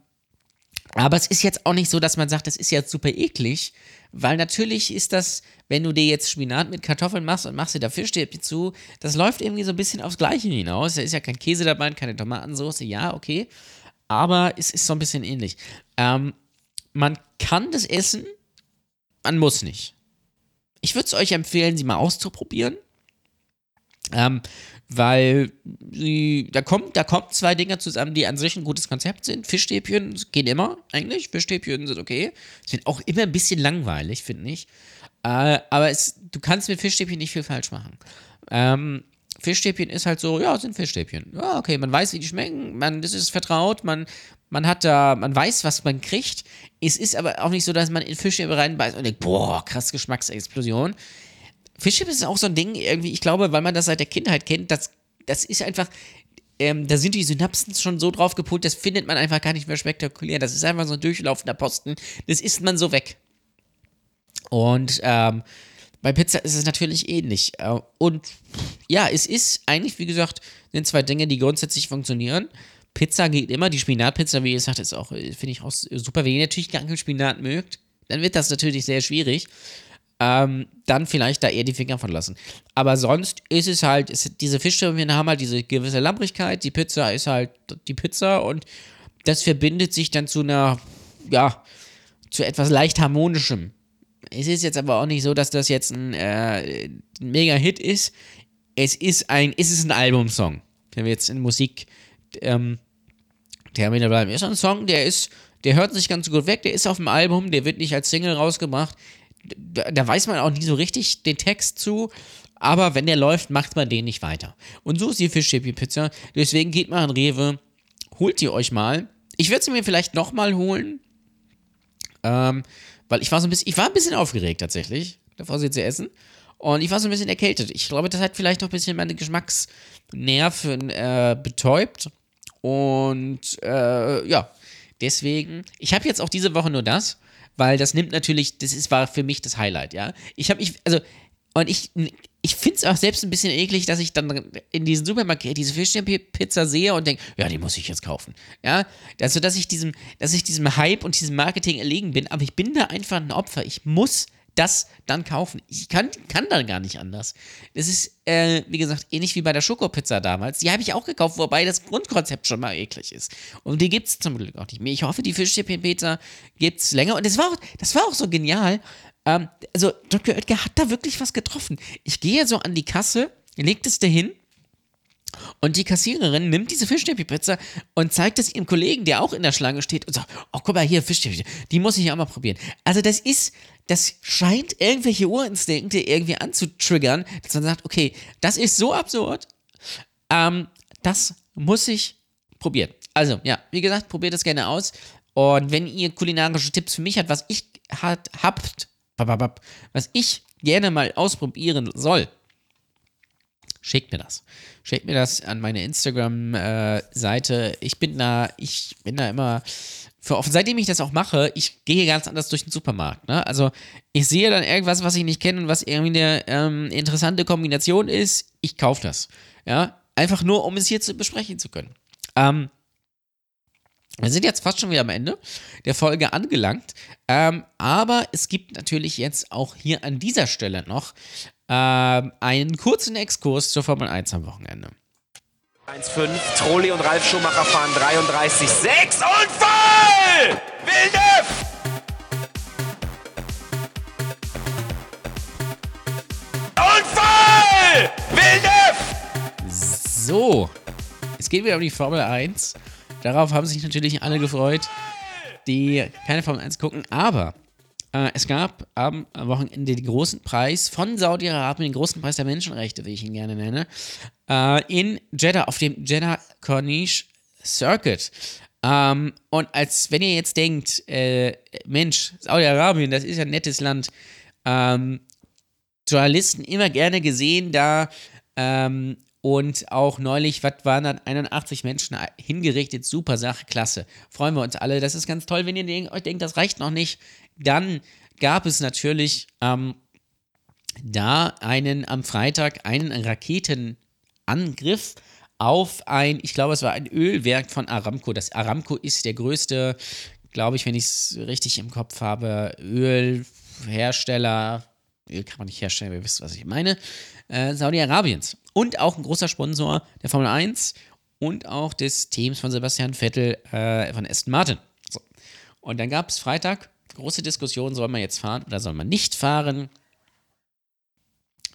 aber es ist jetzt auch nicht so, dass man sagt, das ist jetzt super eklig, weil natürlich ist das, wenn du dir jetzt Spinat mit Kartoffeln machst und machst dir da Fischstäbchen zu, das läuft irgendwie so ein bisschen aufs Gleiche hinaus. Da ist ja kein Käse dabei, keine Tomatensauce, ja, okay. Aber es ist so ein bisschen ähnlich. Ähm, man kann das essen, man muss nicht. Ich würde es euch empfehlen, sie mal auszuprobieren. Ähm, weil sie, da kommen, da kommen zwei Dinge zusammen, die an sich ein gutes Konzept sind. Fischstäbchen gehen immer, eigentlich. Fischstäbchen sind okay. Sind auch immer ein bisschen langweilig, finde ich. Äh, aber es, du kannst mit Fischstäbchen nicht viel falsch machen. Ähm, Fischstäbchen ist halt so, ja, sind Fischstäbchen. Ja, okay, man weiß, wie die schmecken, man, das ist vertraut, man, man hat da, man weiß, was man kriegt. Es ist aber auch nicht so, dass man in Fischstäbchen reinbeißt und denkt, boah, krass Geschmacksexplosion. Fischchips ist auch so ein Ding, irgendwie, ich glaube, weil man das seit der Kindheit kennt, das, das ist einfach, ähm, da sind die Synapsen schon so drauf gepolt, das findet man einfach gar nicht mehr spektakulär. Das ist einfach so ein durchlaufender Posten. Das isst man so weg. Und ähm, bei Pizza ist es natürlich ähnlich. Äh, Und ja, es ist eigentlich, wie gesagt, sind zwei Dinge, die grundsätzlich funktionieren. Pizza geht immer. Die Spinatpizza, wie gesagt, ist auch, äh, finde ich auch super. Wenn ihr natürlich gar keinen Spinat mögt, dann wird das natürlich sehr schwierig. Ähm, dann vielleicht da eher die Finger von lassen. Aber sonst ist es halt, ist, diese Fischstäbchen haben halt diese gewisse Lambrigkeit. Die Pizza ist halt die Pizza und das verbindet sich dann zu einer, ja, zu etwas leicht harmonischem. Es ist jetzt aber auch nicht so, dass das jetzt ein, äh, ein Mega-Hit ist. Es ist ein, es ein Albumsong. Wenn wir jetzt in Musik ähm, Termine bleiben. Ist ein Song, der ist, der hört sich ganz gut weg, der ist auf dem Album, der wird nicht als Single rausgebracht. Da, da weiß man auch nie so richtig den Text zu, aber wenn der läuft, macht man den nicht weiter. Und so ist die Fischstäbchen-Pizza. Deswegen geht mal in Rewe, holt ihr euch mal. Ich würde sie mir vielleicht nochmal holen, ähm, weil ich war so ein bisschen, ich war ein bisschen aufgeregt tatsächlich, davor sie zu essen. Und ich war so ein bisschen erkältet. Ich glaube, das hat vielleicht noch ein bisschen meine Geschmacksnerven äh, betäubt. Und äh, ja, deswegen, ich habe jetzt auch diese Woche nur das, weil das nimmt natürlich, das ist, war für mich das Highlight, ja. Ich habe, ich, also, und ich, ich finde es auch selbst ein bisschen eklig, dass ich dann in diesen Supermarkt diese Fischstäbchen-Pizza sehe und denke, ja, die muss ich jetzt kaufen. Ja, also, dass ich diesem, dass ich diesem Hype und diesem Marketing erlegen bin, aber ich bin da einfach ein Opfer. Ich muss das dann kaufen. Ich kann, kann dann gar nicht anders. Das ist, äh, wie gesagt, ähnlich wie bei der Schokopizza damals. Die habe ich auch gekauft, wobei das Grundkonzept schon mal eklig ist. Und die gibt es zum Glück auch nicht mehr. Ich hoffe, die Fischstäbchen-Pizza gibt es länger. Und das war, auch, das war auch so genial. Ähm, also, Dr. Oetker hat da wirklich was getroffen. Ich gehe so an die Kasse, legt es dahin und die Kassiererin nimmt diese Fischstäbchen-Pizza und zeigt es ihrem Kollegen, der auch in der Schlange steht und sagt, oh, guck mal hier, Fischstäbchen, die muss ich ja auch mal probieren. Also das ist, das scheint irgendwelche Urinstinkte irgendwie anzutriggern, dass man sagt, okay, das ist so absurd, ähm, das muss ich probieren. Also, ja, wie gesagt, probiert es gerne aus. Und wenn ihr kulinarische Tipps für mich habt, was ich hat, habt, was ich gerne mal ausprobieren soll, schickt mir das. Schickt mir das an meine Instagram-Seite. ich bin da, ich bin da immer für offen. Seitdem ich das auch mache, ich gehe ganz anders durch den Supermarkt. Ne? Also ich sehe dann irgendwas, was ich nicht kenne und was irgendwie eine ähm, interessante Kombination ist. Ich kaufe das. Ja, einfach nur, um es hier zu besprechen zu können. Ähm, wir sind jetzt fast schon wieder am Ende der Folge angelangt. Ähm, aber es gibt natürlich jetzt auch hier an dieser Stelle noch ähm, einen kurzen Exkurs zur Formel 1 am Wochenende. 1,5, Trolli und Ralf Schumacher fahren 33,6 und voll! Villeneuve! Und voll! Villeneuve! So, es geht wieder um die Formel 1. Darauf haben sich natürlich alle gefreut, die keine Formel 1 gucken. Aber es gab am Wochenende den großen Preis von Saudi-Arabien, den großen Preis der Menschenrechte, wie ich ihn gerne nenne, äh, in Jeddah, auf dem Jeddah Corniche Circuit. Ähm, und als wenn ihr jetzt denkt, äh, Mensch, Saudi-Arabien, das ist ja ein nettes Land, ähm, Journalisten immer gerne gesehen da ähm, und auch neulich, was waren dann 81 Menschen hingerichtet, super Sache, klasse. Freuen wir uns alle. Das ist ganz toll, wenn ihr euch denkt, das reicht noch nicht. Dann gab es natürlich ähm, da einen am Freitag einen Raketenangriff auf ein, ich glaube, es war ein Ölwerk von Aramco. Das Aramco ist der größte, glaube ich, wenn ich es richtig im Kopf habe, Ölhersteller. Öl kann man nicht herstellen, ihr wisst, was ich meine. Äh, Saudi-Arabiens. Und auch ein großer Sponsor der Formel 1 und auch des Teams von Sebastian Vettel äh, von Aston Martin. So. Und dann gab es Freitag große Diskussion, soll man jetzt fahren oder soll man nicht fahren?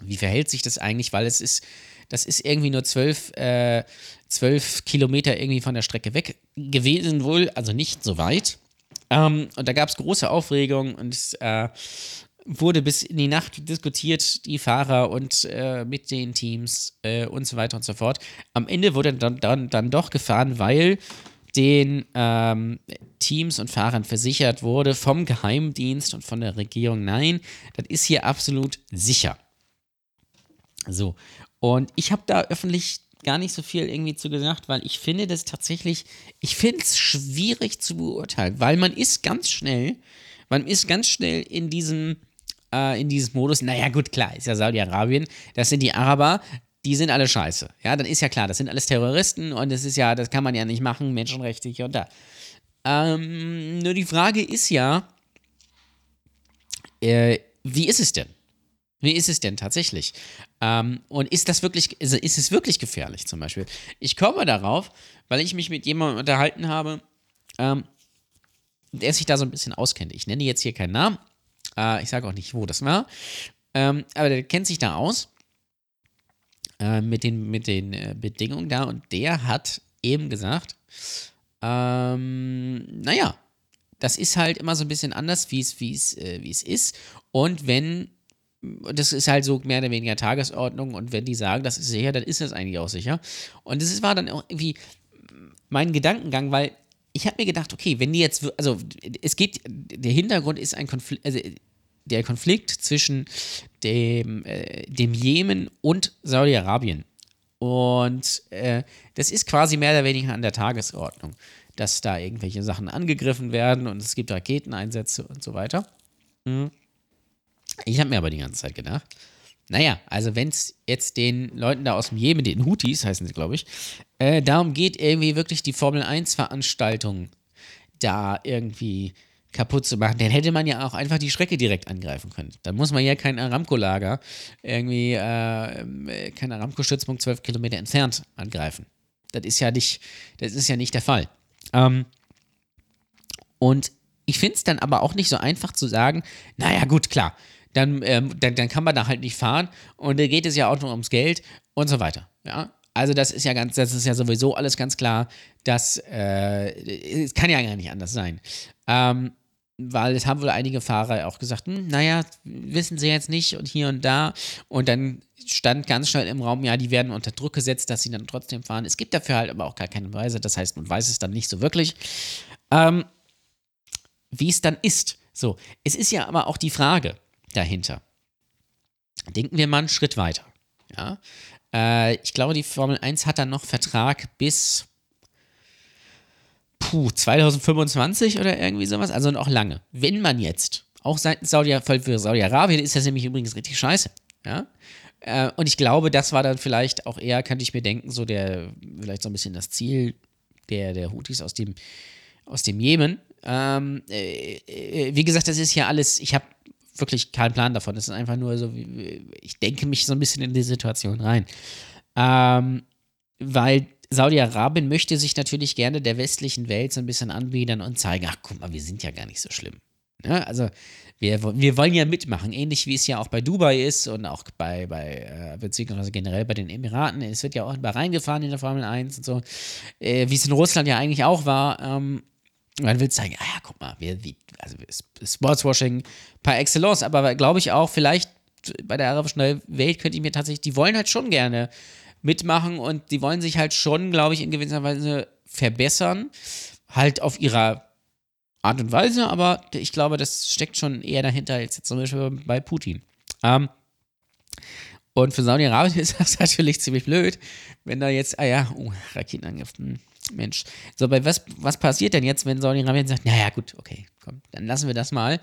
Wie verhält sich das eigentlich? Weil es ist, das ist irgendwie nur zwölf, äh, zwölf Kilometer irgendwie von der Strecke weg gewesen wohl, also nicht so weit. Ähm, und da gab es große Aufregung und es äh, wurde bis in die Nacht diskutiert, die Fahrer und äh, mit den Teams äh, und so weiter und so fort. Am Ende wurde dann, dann, dann doch gefahren, weil den ähm, Teams und Fahrern versichert wurde vom Geheimdienst und von der Regierung, nein, das ist hier absolut sicher. So, und ich habe da öffentlich gar nicht so viel irgendwie zu gesagt, weil ich finde das tatsächlich, ich finde es schwierig zu beurteilen, weil man ist ganz schnell, man ist ganz schnell in diesem äh, in dieses Modus, naja, gut, klar, ist ja Saudi-Arabien, das sind die Araber, die sind alle scheiße. Ja, dann ist ja klar, das sind alles Terroristen und das ist ja, das kann man ja nicht machen, menschenrechtlich und da. Ähm, nur die Frage ist ja, äh, wie ist es denn? Wie ist es denn tatsächlich? Ähm, und ist das wirklich, also ist es wirklich gefährlich zum Beispiel? Ich komme darauf, weil ich mich mit jemandem unterhalten habe, ähm, der sich da so ein bisschen auskennt. Ich nenne jetzt hier keinen Namen, äh, ich sage auch nicht, wo das war, ähm, aber der kennt sich da aus äh, mit den, mit den äh, Bedingungen da und der hat eben gesagt, ähm, naja, das ist halt immer so ein bisschen anders, wie es, äh, wie es ist. Und wenn das ist halt so mehr oder weniger Tagesordnung und wenn die sagen, das ist sicher, dann ist das eigentlich auch sicher. Und das war dann auch irgendwie mein Gedankengang, weil ich habe mir gedacht, okay, wenn die jetzt, also es geht, der Hintergrund ist ein Konflikt, also der Konflikt zwischen dem, äh, dem Jemen und Saudi-Arabien. Und äh, das ist quasi mehr oder weniger an der Tagesordnung, dass da irgendwelche Sachen angegriffen werden und es gibt Raketeneinsätze und so weiter. Mhm. Ich habe mir aber die ganze Zeit gedacht, naja, also wenn es jetzt den Leuten da aus dem Jemen, den Houthis heißen sie, glaube ich, äh, darum geht, irgendwie wirklich die Formel 1-Veranstaltung da irgendwie kaputt zu machen, dann hätte man ja auch einfach die Strecke direkt angreifen können. Dann muss man ja kein Aramco-Lager irgendwie, äh, kein Aramco-Stützpunkt zwölf Kilometer entfernt angreifen. Das ist ja nicht, das ist ja nicht der Fall. Ähm, und ich finde es dann aber auch nicht so einfach zu sagen, naja, gut, klar, dann, ähm, dann, dann kann man da halt nicht fahren und da geht es ja auch nur ums Geld und so weiter. Ja, also das ist ja ganz, das ist ja sowieso alles ganz klar, dass äh, kann ja gar nicht anders sein. Ähm, weil es haben wohl einige Fahrer auch gesagt, hm, naja, wissen sie jetzt nicht und hier und da. Und dann stand ganz schnell im Raum, ja, die werden unter Druck gesetzt, dass sie dann trotzdem fahren. Es gibt dafür halt aber auch gar keine Weise. Das heißt, man weiß es dann nicht so wirklich. Ähm, wie es dann ist. So, es ist ja aber auch die Frage dahinter. Denken wir mal einen Schritt weiter. Ja, äh, ich glaube, die Formel 1 hat dann noch Vertrag bis puh, 2025 oder irgendwie sowas, also noch lange. Wenn man jetzt, auch seitens Saudi, Saudi-Arabien ist das nämlich übrigens richtig scheiße, ja. Äh, und ich glaube, das war dann vielleicht auch eher, könnte ich mir denken, so der, vielleicht so ein bisschen das Ziel der, der Houthis aus dem, aus dem Jemen. Ähm, äh, äh wie gesagt, das ist ja alles, ich habe wirklich keinen Plan davon. Das ist einfach nur so, ich denke mich so ein bisschen in die Situation rein. Ähm, weil Saudi-Arabien möchte sich natürlich gerne der westlichen Welt so ein bisschen anbiedern und zeigen, ach guck mal, wir sind ja gar nicht so schlimm. Ja, ne? also wir, wir wollen ja mitmachen, ähnlich wie es ja auch bei Dubai ist und auch bei, bei äh, beziehungsweise generell bei den Emiraten. Es wird ja auch mal reingefahren in der Formel 1 und so, äh, wie es in Russland ja eigentlich auch war. Ähm, man will zeigen, ah ja, guck mal, wir, also Sportswashing par excellence, aber glaube ich auch, vielleicht bei der arabischen Welt könnte ich mir tatsächlich, die wollen halt schon gerne mitmachen und die wollen sich halt schon, glaube ich, in gewisser Weise verbessern. Halt auf ihrer Art und Weise, aber ich glaube, das steckt schon eher dahinter als jetzt zum Beispiel bei Putin. Ähm, und für Saudi-Arabien ist das natürlich ziemlich blöd, wenn da jetzt, ah ja, oh, Raketenangriff, hm, Mensch. So, bei was, was passiert denn jetzt, wenn Saudi-Arabien sagt, naja, gut, okay, komm, dann lassen wir das mal.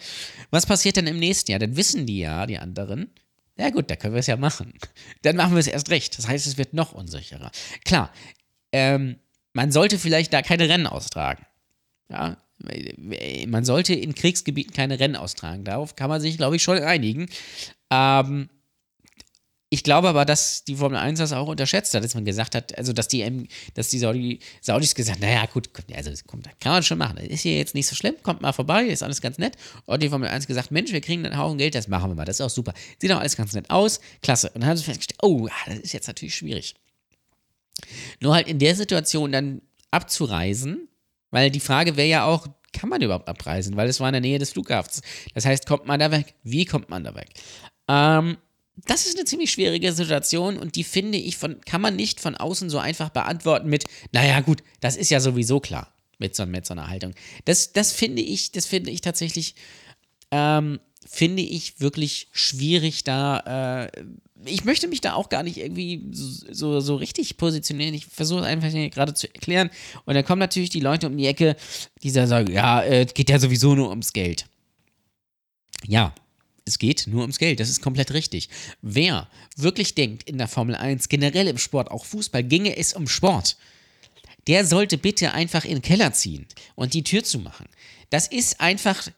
Was passiert denn im nächsten Jahr? Dann wissen die ja, die anderen, ja gut, da können wir es ja machen. Dann machen wir es erst recht. Das heißt, es wird noch unsicherer. Klar, ähm, man sollte vielleicht da keine Rennen austragen. Ja, man sollte in Kriegsgebieten keine Rennen austragen. Darauf kann man sich, glaube ich, schon einigen. Ähm, ich glaube aber, dass die Formel 1 das auch unterschätzt hat, dass man gesagt hat, also dass die, dass die Saudi, Saudis gesagt naja, gut, also kommt, kann man schon machen. Das ist hier jetzt nicht so schlimm, kommt mal vorbei, ist alles ganz nett. Und die Formel 1 gesagt, Mensch, wir kriegen einen Haufen Geld, das machen wir mal, das ist auch super. Sieht auch alles ganz nett aus, klasse. Und dann haben sie festgestellt, oh, das ist jetzt natürlich schwierig. Nur halt in der Situation dann abzureisen, weil die Frage wäre ja auch, kann man überhaupt abreisen? Weil es war in der Nähe des Flughafens. Das heißt, kommt man da weg? Wie kommt man da weg? Ähm, das ist eine ziemlich schwierige Situation und die finde ich von, kann man nicht von außen so einfach beantworten mit, naja, gut, das ist ja sowieso klar mit so, mit so einer Haltung. Das, das finde ich, das finde ich tatsächlich, ähm, finde ich wirklich schwierig da. Äh, ich möchte mich da auch gar nicht irgendwie so, so, so richtig positionieren. Ich versuche einfach gerade zu erklären. Und dann kommen natürlich die Leute um die Ecke, die sagen, ja, äh, geht ja sowieso nur ums Geld. Ja, es geht nur ums Geld, das ist komplett richtig. Wer wirklich denkt, in der Formel 1, generell im Sport, auch Fußball, ginge es um Sport, der sollte bitte einfach in den Keller ziehen und die Tür zumachen. Das ist einfach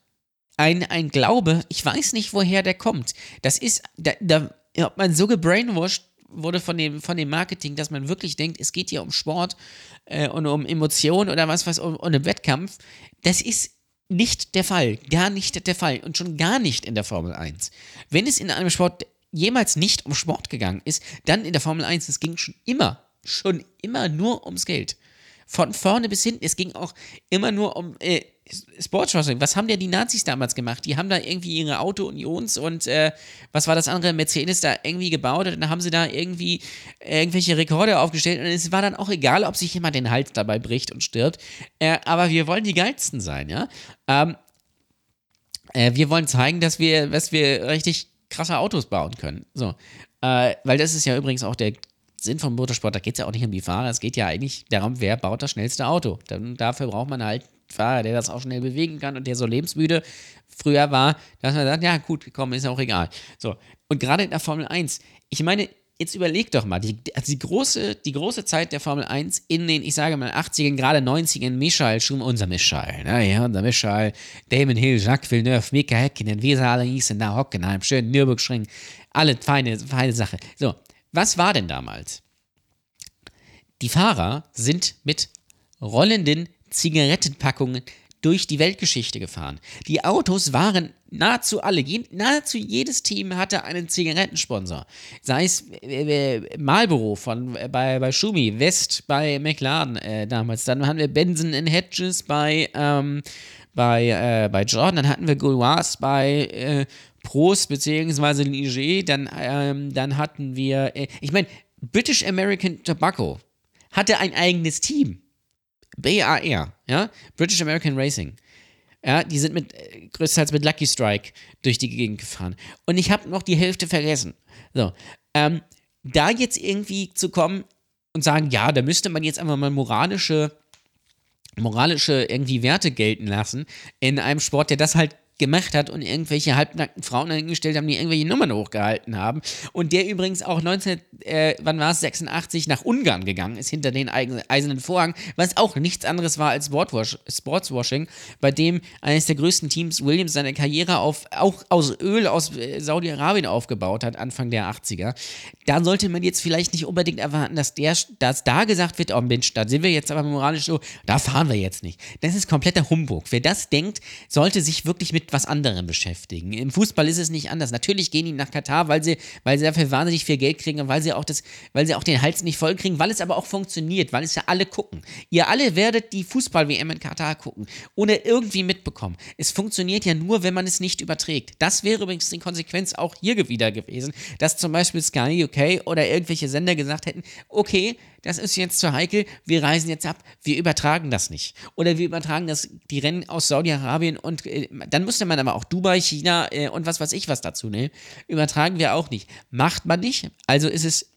ein, ein Glaube, ich weiß nicht, woher der kommt. Das ist, da, da hat man so gebrainwashed wurde von dem, von dem Marketing, dass man wirklich denkt, es geht hier um Sport äh, und um Emotionen oder was, was, um, um einen Wettkampf. Das ist nicht der Fall. Gar nicht der Fall. Und schon gar nicht in der Formel 1. Wenn es in einem Sport jemals nicht um Sport gegangen ist, dann in der Formel 1. Es ging schon immer, schon immer nur ums Geld. Von vorne bis hinten. Es ging auch immer nur um äh, Sportswashing. Was haben denn die Nazis damals gemacht? Die haben da irgendwie ihre Auto-Unions und äh, was war das andere? Mercedes da irgendwie gebaut und dann haben sie da irgendwie irgendwelche Rekorde aufgestellt und es war dann auch egal, ob sich jemand den Hals dabei bricht und stirbt. Äh, aber wir wollen die geilsten sein, ja? Ähm, äh, wir wollen zeigen, dass wir, dass wir richtig krasse Autos bauen können. So. Äh, weil das ist ja übrigens auch der Sinn vom Motorsport, da geht es ja auch nicht um die Fahrer, es geht ja eigentlich darum, wer baut das schnellste Auto. Dann, dafür braucht man halt Fahrer, der das auch schnell bewegen kann und der so lebensmüde früher war, dass man sagt, ja gut, komm, ist auch egal. So, und gerade in der Formel 1, ich meine, jetzt überleg doch mal, die, also die, große, die große Zeit der Formel 1 in den, ich sage mal, 80ern, gerade 90ern, Michael Schumacher, unser Michael, ne, ja, unser Michael, Damon Hill, Jacques Villeneuve, Mika Häkkinen, alle hießen, da Hockenheim, schön Nürburgring, alle feine, feine Sache. So, was war denn damals? Die Fahrer sind mit rollenden Zigarettenpackungen durch die Weltgeschichte gefahren. Die Autos waren nahezu alle, nahezu jedes Team hatte einen Zigarettensponsor. Sei es äh, äh, Marlboro von, äh, bei, bei Schumi, West bei McLaren äh, damals. Dann hatten wir Benson in Hedges bei, ähm, bei, äh, bei Jordan. Dann hatten wir Gouloirs bei äh, Prost bzw. Ligier. Dann, ähm, dann hatten wir, ich meine, British American Tobacco hatte ein eigenes Team. BAR, ja, British American Racing. Ja, die sind mit äh, größtenteils mit Lucky Strike durch die Gegend gefahren. Und ich habe noch die Hälfte vergessen. So, ähm, da jetzt irgendwie zu kommen und sagen, ja, da müsste man jetzt einfach mal moralische, moralische irgendwie Werte gelten lassen in einem Sport, der das halt gemacht hat und irgendwelche halbnackten Frauen eingestellt haben, die irgendwelche Nummern hochgehalten haben. Und der übrigens auch 19, äh, wann war es, 86 nach Ungarn gegangen ist, hinter den eisernen Vorhang, was auch nichts anderes war als Sportswashing, bei dem eines der größten Teams Williams seine Karriere auf, auch aus Öl aus äh, Saudi-Arabien aufgebaut hat, Anfang der 80er. Da sollte man jetzt vielleicht nicht unbedingt erwarten, dass, der, dass da gesagt wird, oh Mensch, da sind wir jetzt aber moralisch so, da fahren wir jetzt nicht. Das ist kompletter Humbug. Wer das denkt, sollte sich wirklich mit was anderem beschäftigen. Im Fußball ist es nicht anders. Natürlich gehen die nach Katar, weil sie, weil sie dafür wahnsinnig viel Geld kriegen und weil sie auch das, weil sie auch den Hals nicht voll kriegen, weil es aber auch funktioniert, weil es ja alle gucken. Ihr alle werdet die Fußball-WM in Katar gucken, ohne irgendwie mitbekommen. Es funktioniert ja nur, wenn man es nicht überträgt. Das wäre übrigens die Konsequenz auch hier wieder gewesen, dass zum Beispiel Sky UK oder irgendwelche Sender gesagt hätten, okay, das ist jetzt zu heikel, wir reisen jetzt ab, wir übertragen das nicht. Oder wir übertragen das, die Rennen aus Saudi-Arabien und äh, dann müsste man aber auch Dubai, China äh, und was weiß ich was dazu nehmen. Übertragen wir auch nicht. Macht man nicht, also ist es,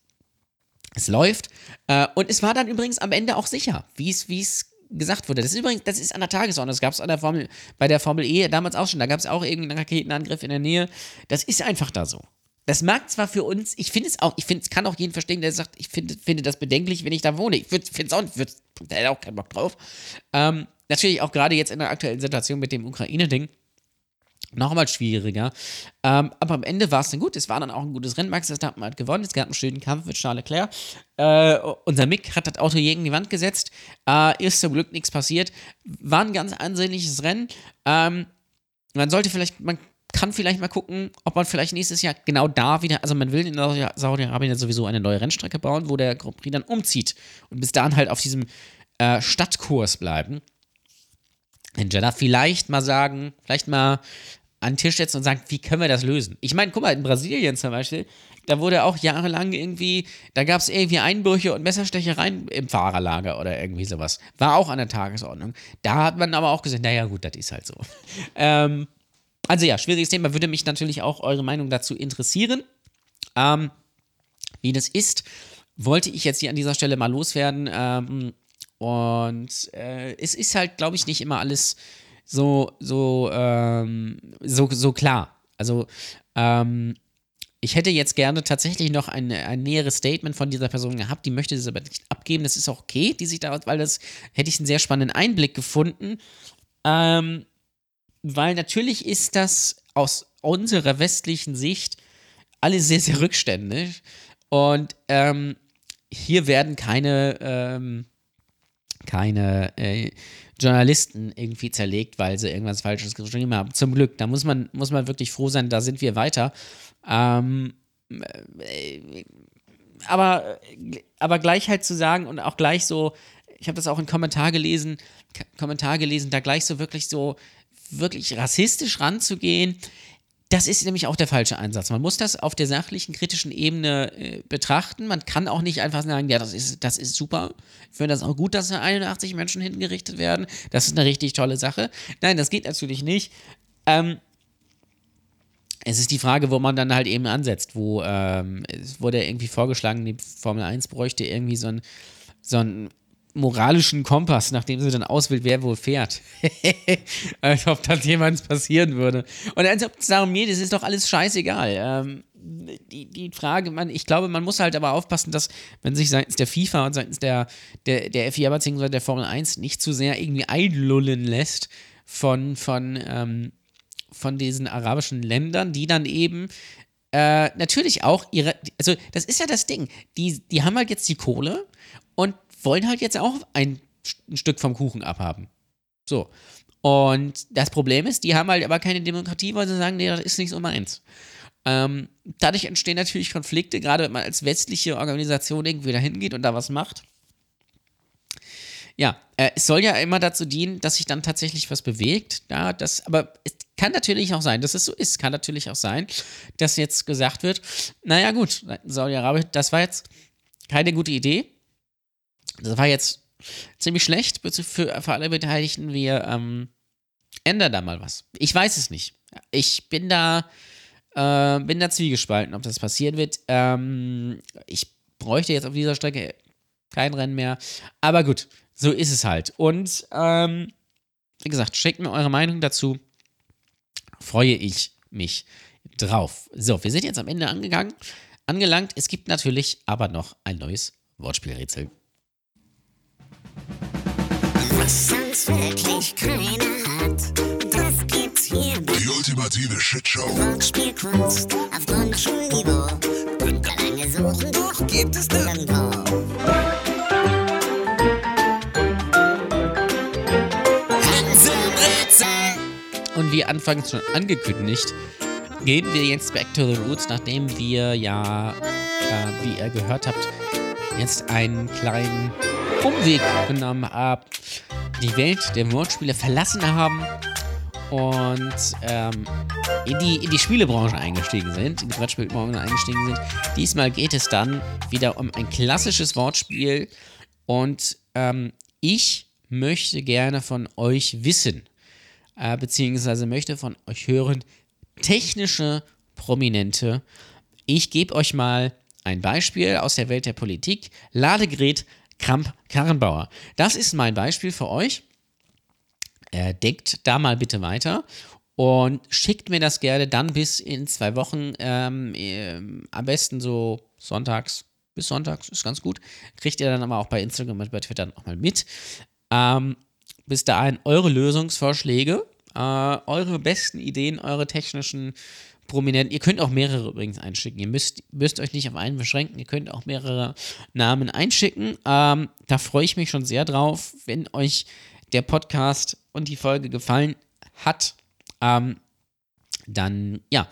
es läuft. Äh, und es war dann übrigens am Ende auch sicher, wie es gesagt wurde. Das ist übrigens, das ist an der Tagesordnung. Das gab es an der Formel, bei der Formel E damals auch schon. Da gab es auch irgendeinen Raketenangriff in der Nähe. Das ist einfach da so. Das mag zwar für uns, ich finde es auch, ich finde, es kann auch jeden verstehen, der sagt, ich finde, finde das bedenklich, wenn ich da wohne. Ich finde es auch, würd, da hätte auch keinen Bock drauf. Ähm, natürlich auch gerade jetzt in der aktuellen Situation mit dem Ukraine-Ding nochmal schwieriger. Ähm, aber am Ende war es dann gut. Es war dann auch ein gutes Rennen. Max Verstappen hat gewonnen. Es gab einen schönen Kampf mit Charles Leclerc. Äh, unser Mick hat das Auto gegen die Wand gesetzt. Äh, ist zum Glück nichts passiert. War ein ganz ansehnliches Rennen. Ähm, man sollte vielleicht, man kann vielleicht mal gucken, ob man vielleicht nächstes Jahr genau da wieder, also man will in Saudi-Arabien sowieso eine neue Rennstrecke bauen, wo der Grand Prix dann umzieht und bis dahin halt auf diesem äh, Stadtkurs bleiben. In Jeddah vielleicht mal sagen, vielleicht mal an den Tisch setzen und sagen, wie können wir das lösen? Ich meine, guck mal, in Brasilien zum Beispiel, da wurde auch jahrelang irgendwie, da gab es irgendwie Einbrüche und Messerstechereien im Fahrerlager oder irgendwie sowas. War auch an der Tagesordnung. Da hat man aber auch gesagt, naja, gut, das ist halt so. ähm, also ja, schwieriges Thema, würde mich natürlich auch eure Meinung dazu interessieren. Ähm, wie das ist, wollte ich jetzt hier an dieser Stelle mal loswerden. Ähm, und äh, es ist halt, glaube ich, nicht immer alles so, so, ähm, so, so klar. Also, ähm, ich hätte jetzt gerne tatsächlich noch ein, ein näheres Statement von dieser Person gehabt. Die möchte es aber nicht abgeben. Das ist auch okay, die sich da, weil das hätte ich einen sehr spannenden Einblick gefunden. Ähm, weil natürlich ist das aus unserer westlichen Sicht alles sehr, sehr rückständig. Und ähm, hier werden keine, ähm, keine äh, Journalisten irgendwie zerlegt, weil sie irgendwas Falsches geschrieben haben. Zum Glück, da muss man, muss man wirklich froh sein, da sind wir weiter. Ähm, äh, aber, aber gleich halt zu sagen und auch gleich so, ich habe das auch in Kommentar gelesen, Kommentar gelesen, da gleich so wirklich so, wirklich rassistisch ranzugehen, das ist nämlich auch der falsche Einsatz. Man muss das auf der sachlichen, kritischen Ebene äh, betrachten. Man kann auch nicht einfach sagen, ja, das ist, das ist super. Ich finde das auch gut, dass da 81 Menschen hingerichtet werden. Das ist eine richtig tolle Sache. Nein, das geht natürlich nicht. Ähm, es ist die Frage, wo man dann halt eben ansetzt, wo ähm, es wurde irgendwie vorgeschlagen, die Formel 1 bräuchte irgendwie so ein, so ein moralischen Kompass, nachdem sie dann auswählt, wer wohl fährt. als ob das jemals passieren würde. Und als ob es darum geht, es ist doch alles scheißegal. Ähm, die, die Frage, man, ich glaube, man muss halt aber aufpassen, dass man sich seitens der FIFA und seitens der, der, der FIA bzw. der Formel 1 nicht zu sehr irgendwie einlullen lässt von, von, ähm, von diesen arabischen Ländern, die dann eben äh, natürlich auch ihre, also das ist ja das Ding, die, die haben halt jetzt die Kohle und wollen halt jetzt auch ein, ein Stück vom Kuchen abhaben. So. Und das Problem ist, die haben halt aber keine Demokratie, weil sie sagen, nee, das ist nicht so meins. Ähm, dadurch entstehen natürlich Konflikte, gerade wenn man als westliche Organisation irgendwie dahin geht und da was macht. Ja, äh, es soll ja immer dazu dienen, dass sich dann tatsächlich was bewegt. Ja, das, aber es kann natürlich auch sein, dass es so ist. Kann natürlich auch sein, dass jetzt gesagt wird, naja gut, Saudi-Arabien, das war jetzt keine gute Idee. Das war jetzt ziemlich schlecht für, für alle Beteiligten. Wir ähm, ändern da mal was. Ich weiß es nicht. Ich bin da, äh, bin da zwiegespalten, ob das passieren wird. Ähm, ich bräuchte jetzt auf dieser Strecke kein Rennen mehr. Aber gut, so ist es halt. Und ähm, wie gesagt, schickt mir eure Meinung dazu. Freue ich mich drauf. So, wir sind jetzt am Ende angegangen, angelangt. Es gibt natürlich aber noch ein neues Wortspielrätsel was sonst wirklich keiner hat. Das gibt's hier. Die ultimative Shitshow. Wortspielkunst auf Grundschulniveau. Könnt ihr lange suchen, doch gibt es nirgendwo. Und wie anfangs schon angekündigt, gehen wir jetzt back to the roots, nachdem wir ja, äh, wie ihr gehört habt, jetzt einen kleinen Umweg genommen haben, die Welt der Wortspiele verlassen haben und ähm, in, die, in die Spielebranche eingestiegen sind, in die Brettspielbranche eingestiegen sind. Diesmal geht es dann wieder um ein klassisches Wortspiel und ähm, ich möchte gerne von euch wissen, äh, beziehungsweise möchte von euch hören, technische Prominente. Ich gebe euch mal ein Beispiel aus der Welt der Politik. Ladegerät Kramp-Karrenbauer. Das ist mein Beispiel für euch. Äh, denkt da mal bitte weiter und schickt mir das gerne dann bis in zwei Wochen. Ähm, äh, am besten so sonntags bis sonntags, ist ganz gut. Kriegt ihr dann aber auch bei Instagram und bei Twitter auch mal mit. Ähm, bis dahin eure Lösungsvorschläge, äh, eure besten Ideen, eure technischen Prominenten. Ihr könnt auch mehrere übrigens einschicken. Ihr müsst, müsst euch nicht auf einen beschränken. Ihr könnt auch mehrere Namen einschicken. Ähm, da freue ich mich schon sehr drauf, wenn euch der Podcast und die Folge gefallen hat. Ähm, dann, ja,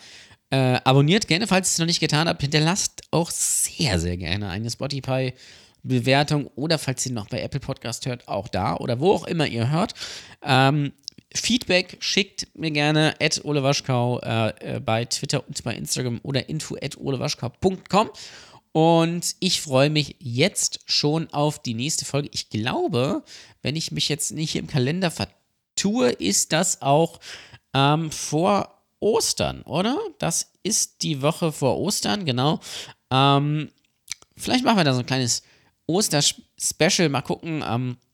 äh, abonniert gerne, falls ihr es noch nicht getan habt. Hinterlasst auch sehr, sehr gerne eine Spotify-Bewertung oder falls ihr noch bei Apple Podcast hört, auch da oder wo auch immer ihr hört. Ähm, Feedback schickt mir gerne at olewaschkau äh, äh, bei Twitter und bei Instagram oder info at olewaschkau.com. Und ich freue mich jetzt schon auf die nächste Folge. Ich glaube, wenn ich mich jetzt nicht im Kalender vertue, ist das auch ähm, vor Ostern, oder? Das ist die Woche vor Ostern, genau. Ähm, vielleicht machen wir da so ein kleines Oster-Special. Mal gucken. Ähm, Äh,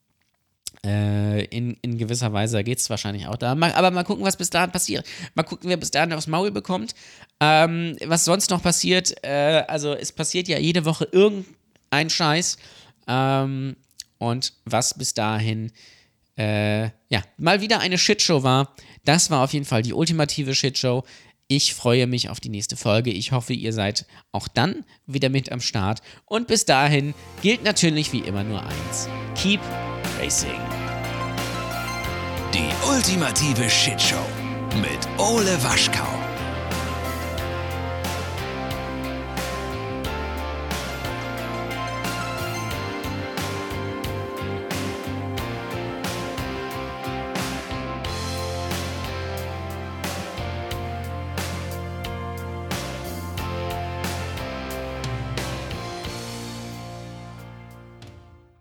in, in gewisser Weise geht es wahrscheinlich auch da. Aber mal gucken, was bis dahin passiert. Mal gucken, wer bis dahin aufs Maul bekommt. Ähm, was sonst noch passiert, äh, also es passiert ja jede Woche irgendein Scheiß. Ähm, und was bis dahin, äh, ja, mal wieder eine Shitshow war, das war auf jeden Fall die ultimative Shitshow. Ich freue mich auf die nächste Folge. Ich hoffe, ihr seid auch dann wieder mit am Start. Und bis dahin gilt natürlich wie immer nur eins. Keep racing. Die ultimative Shitshow mit Ole Waschkau.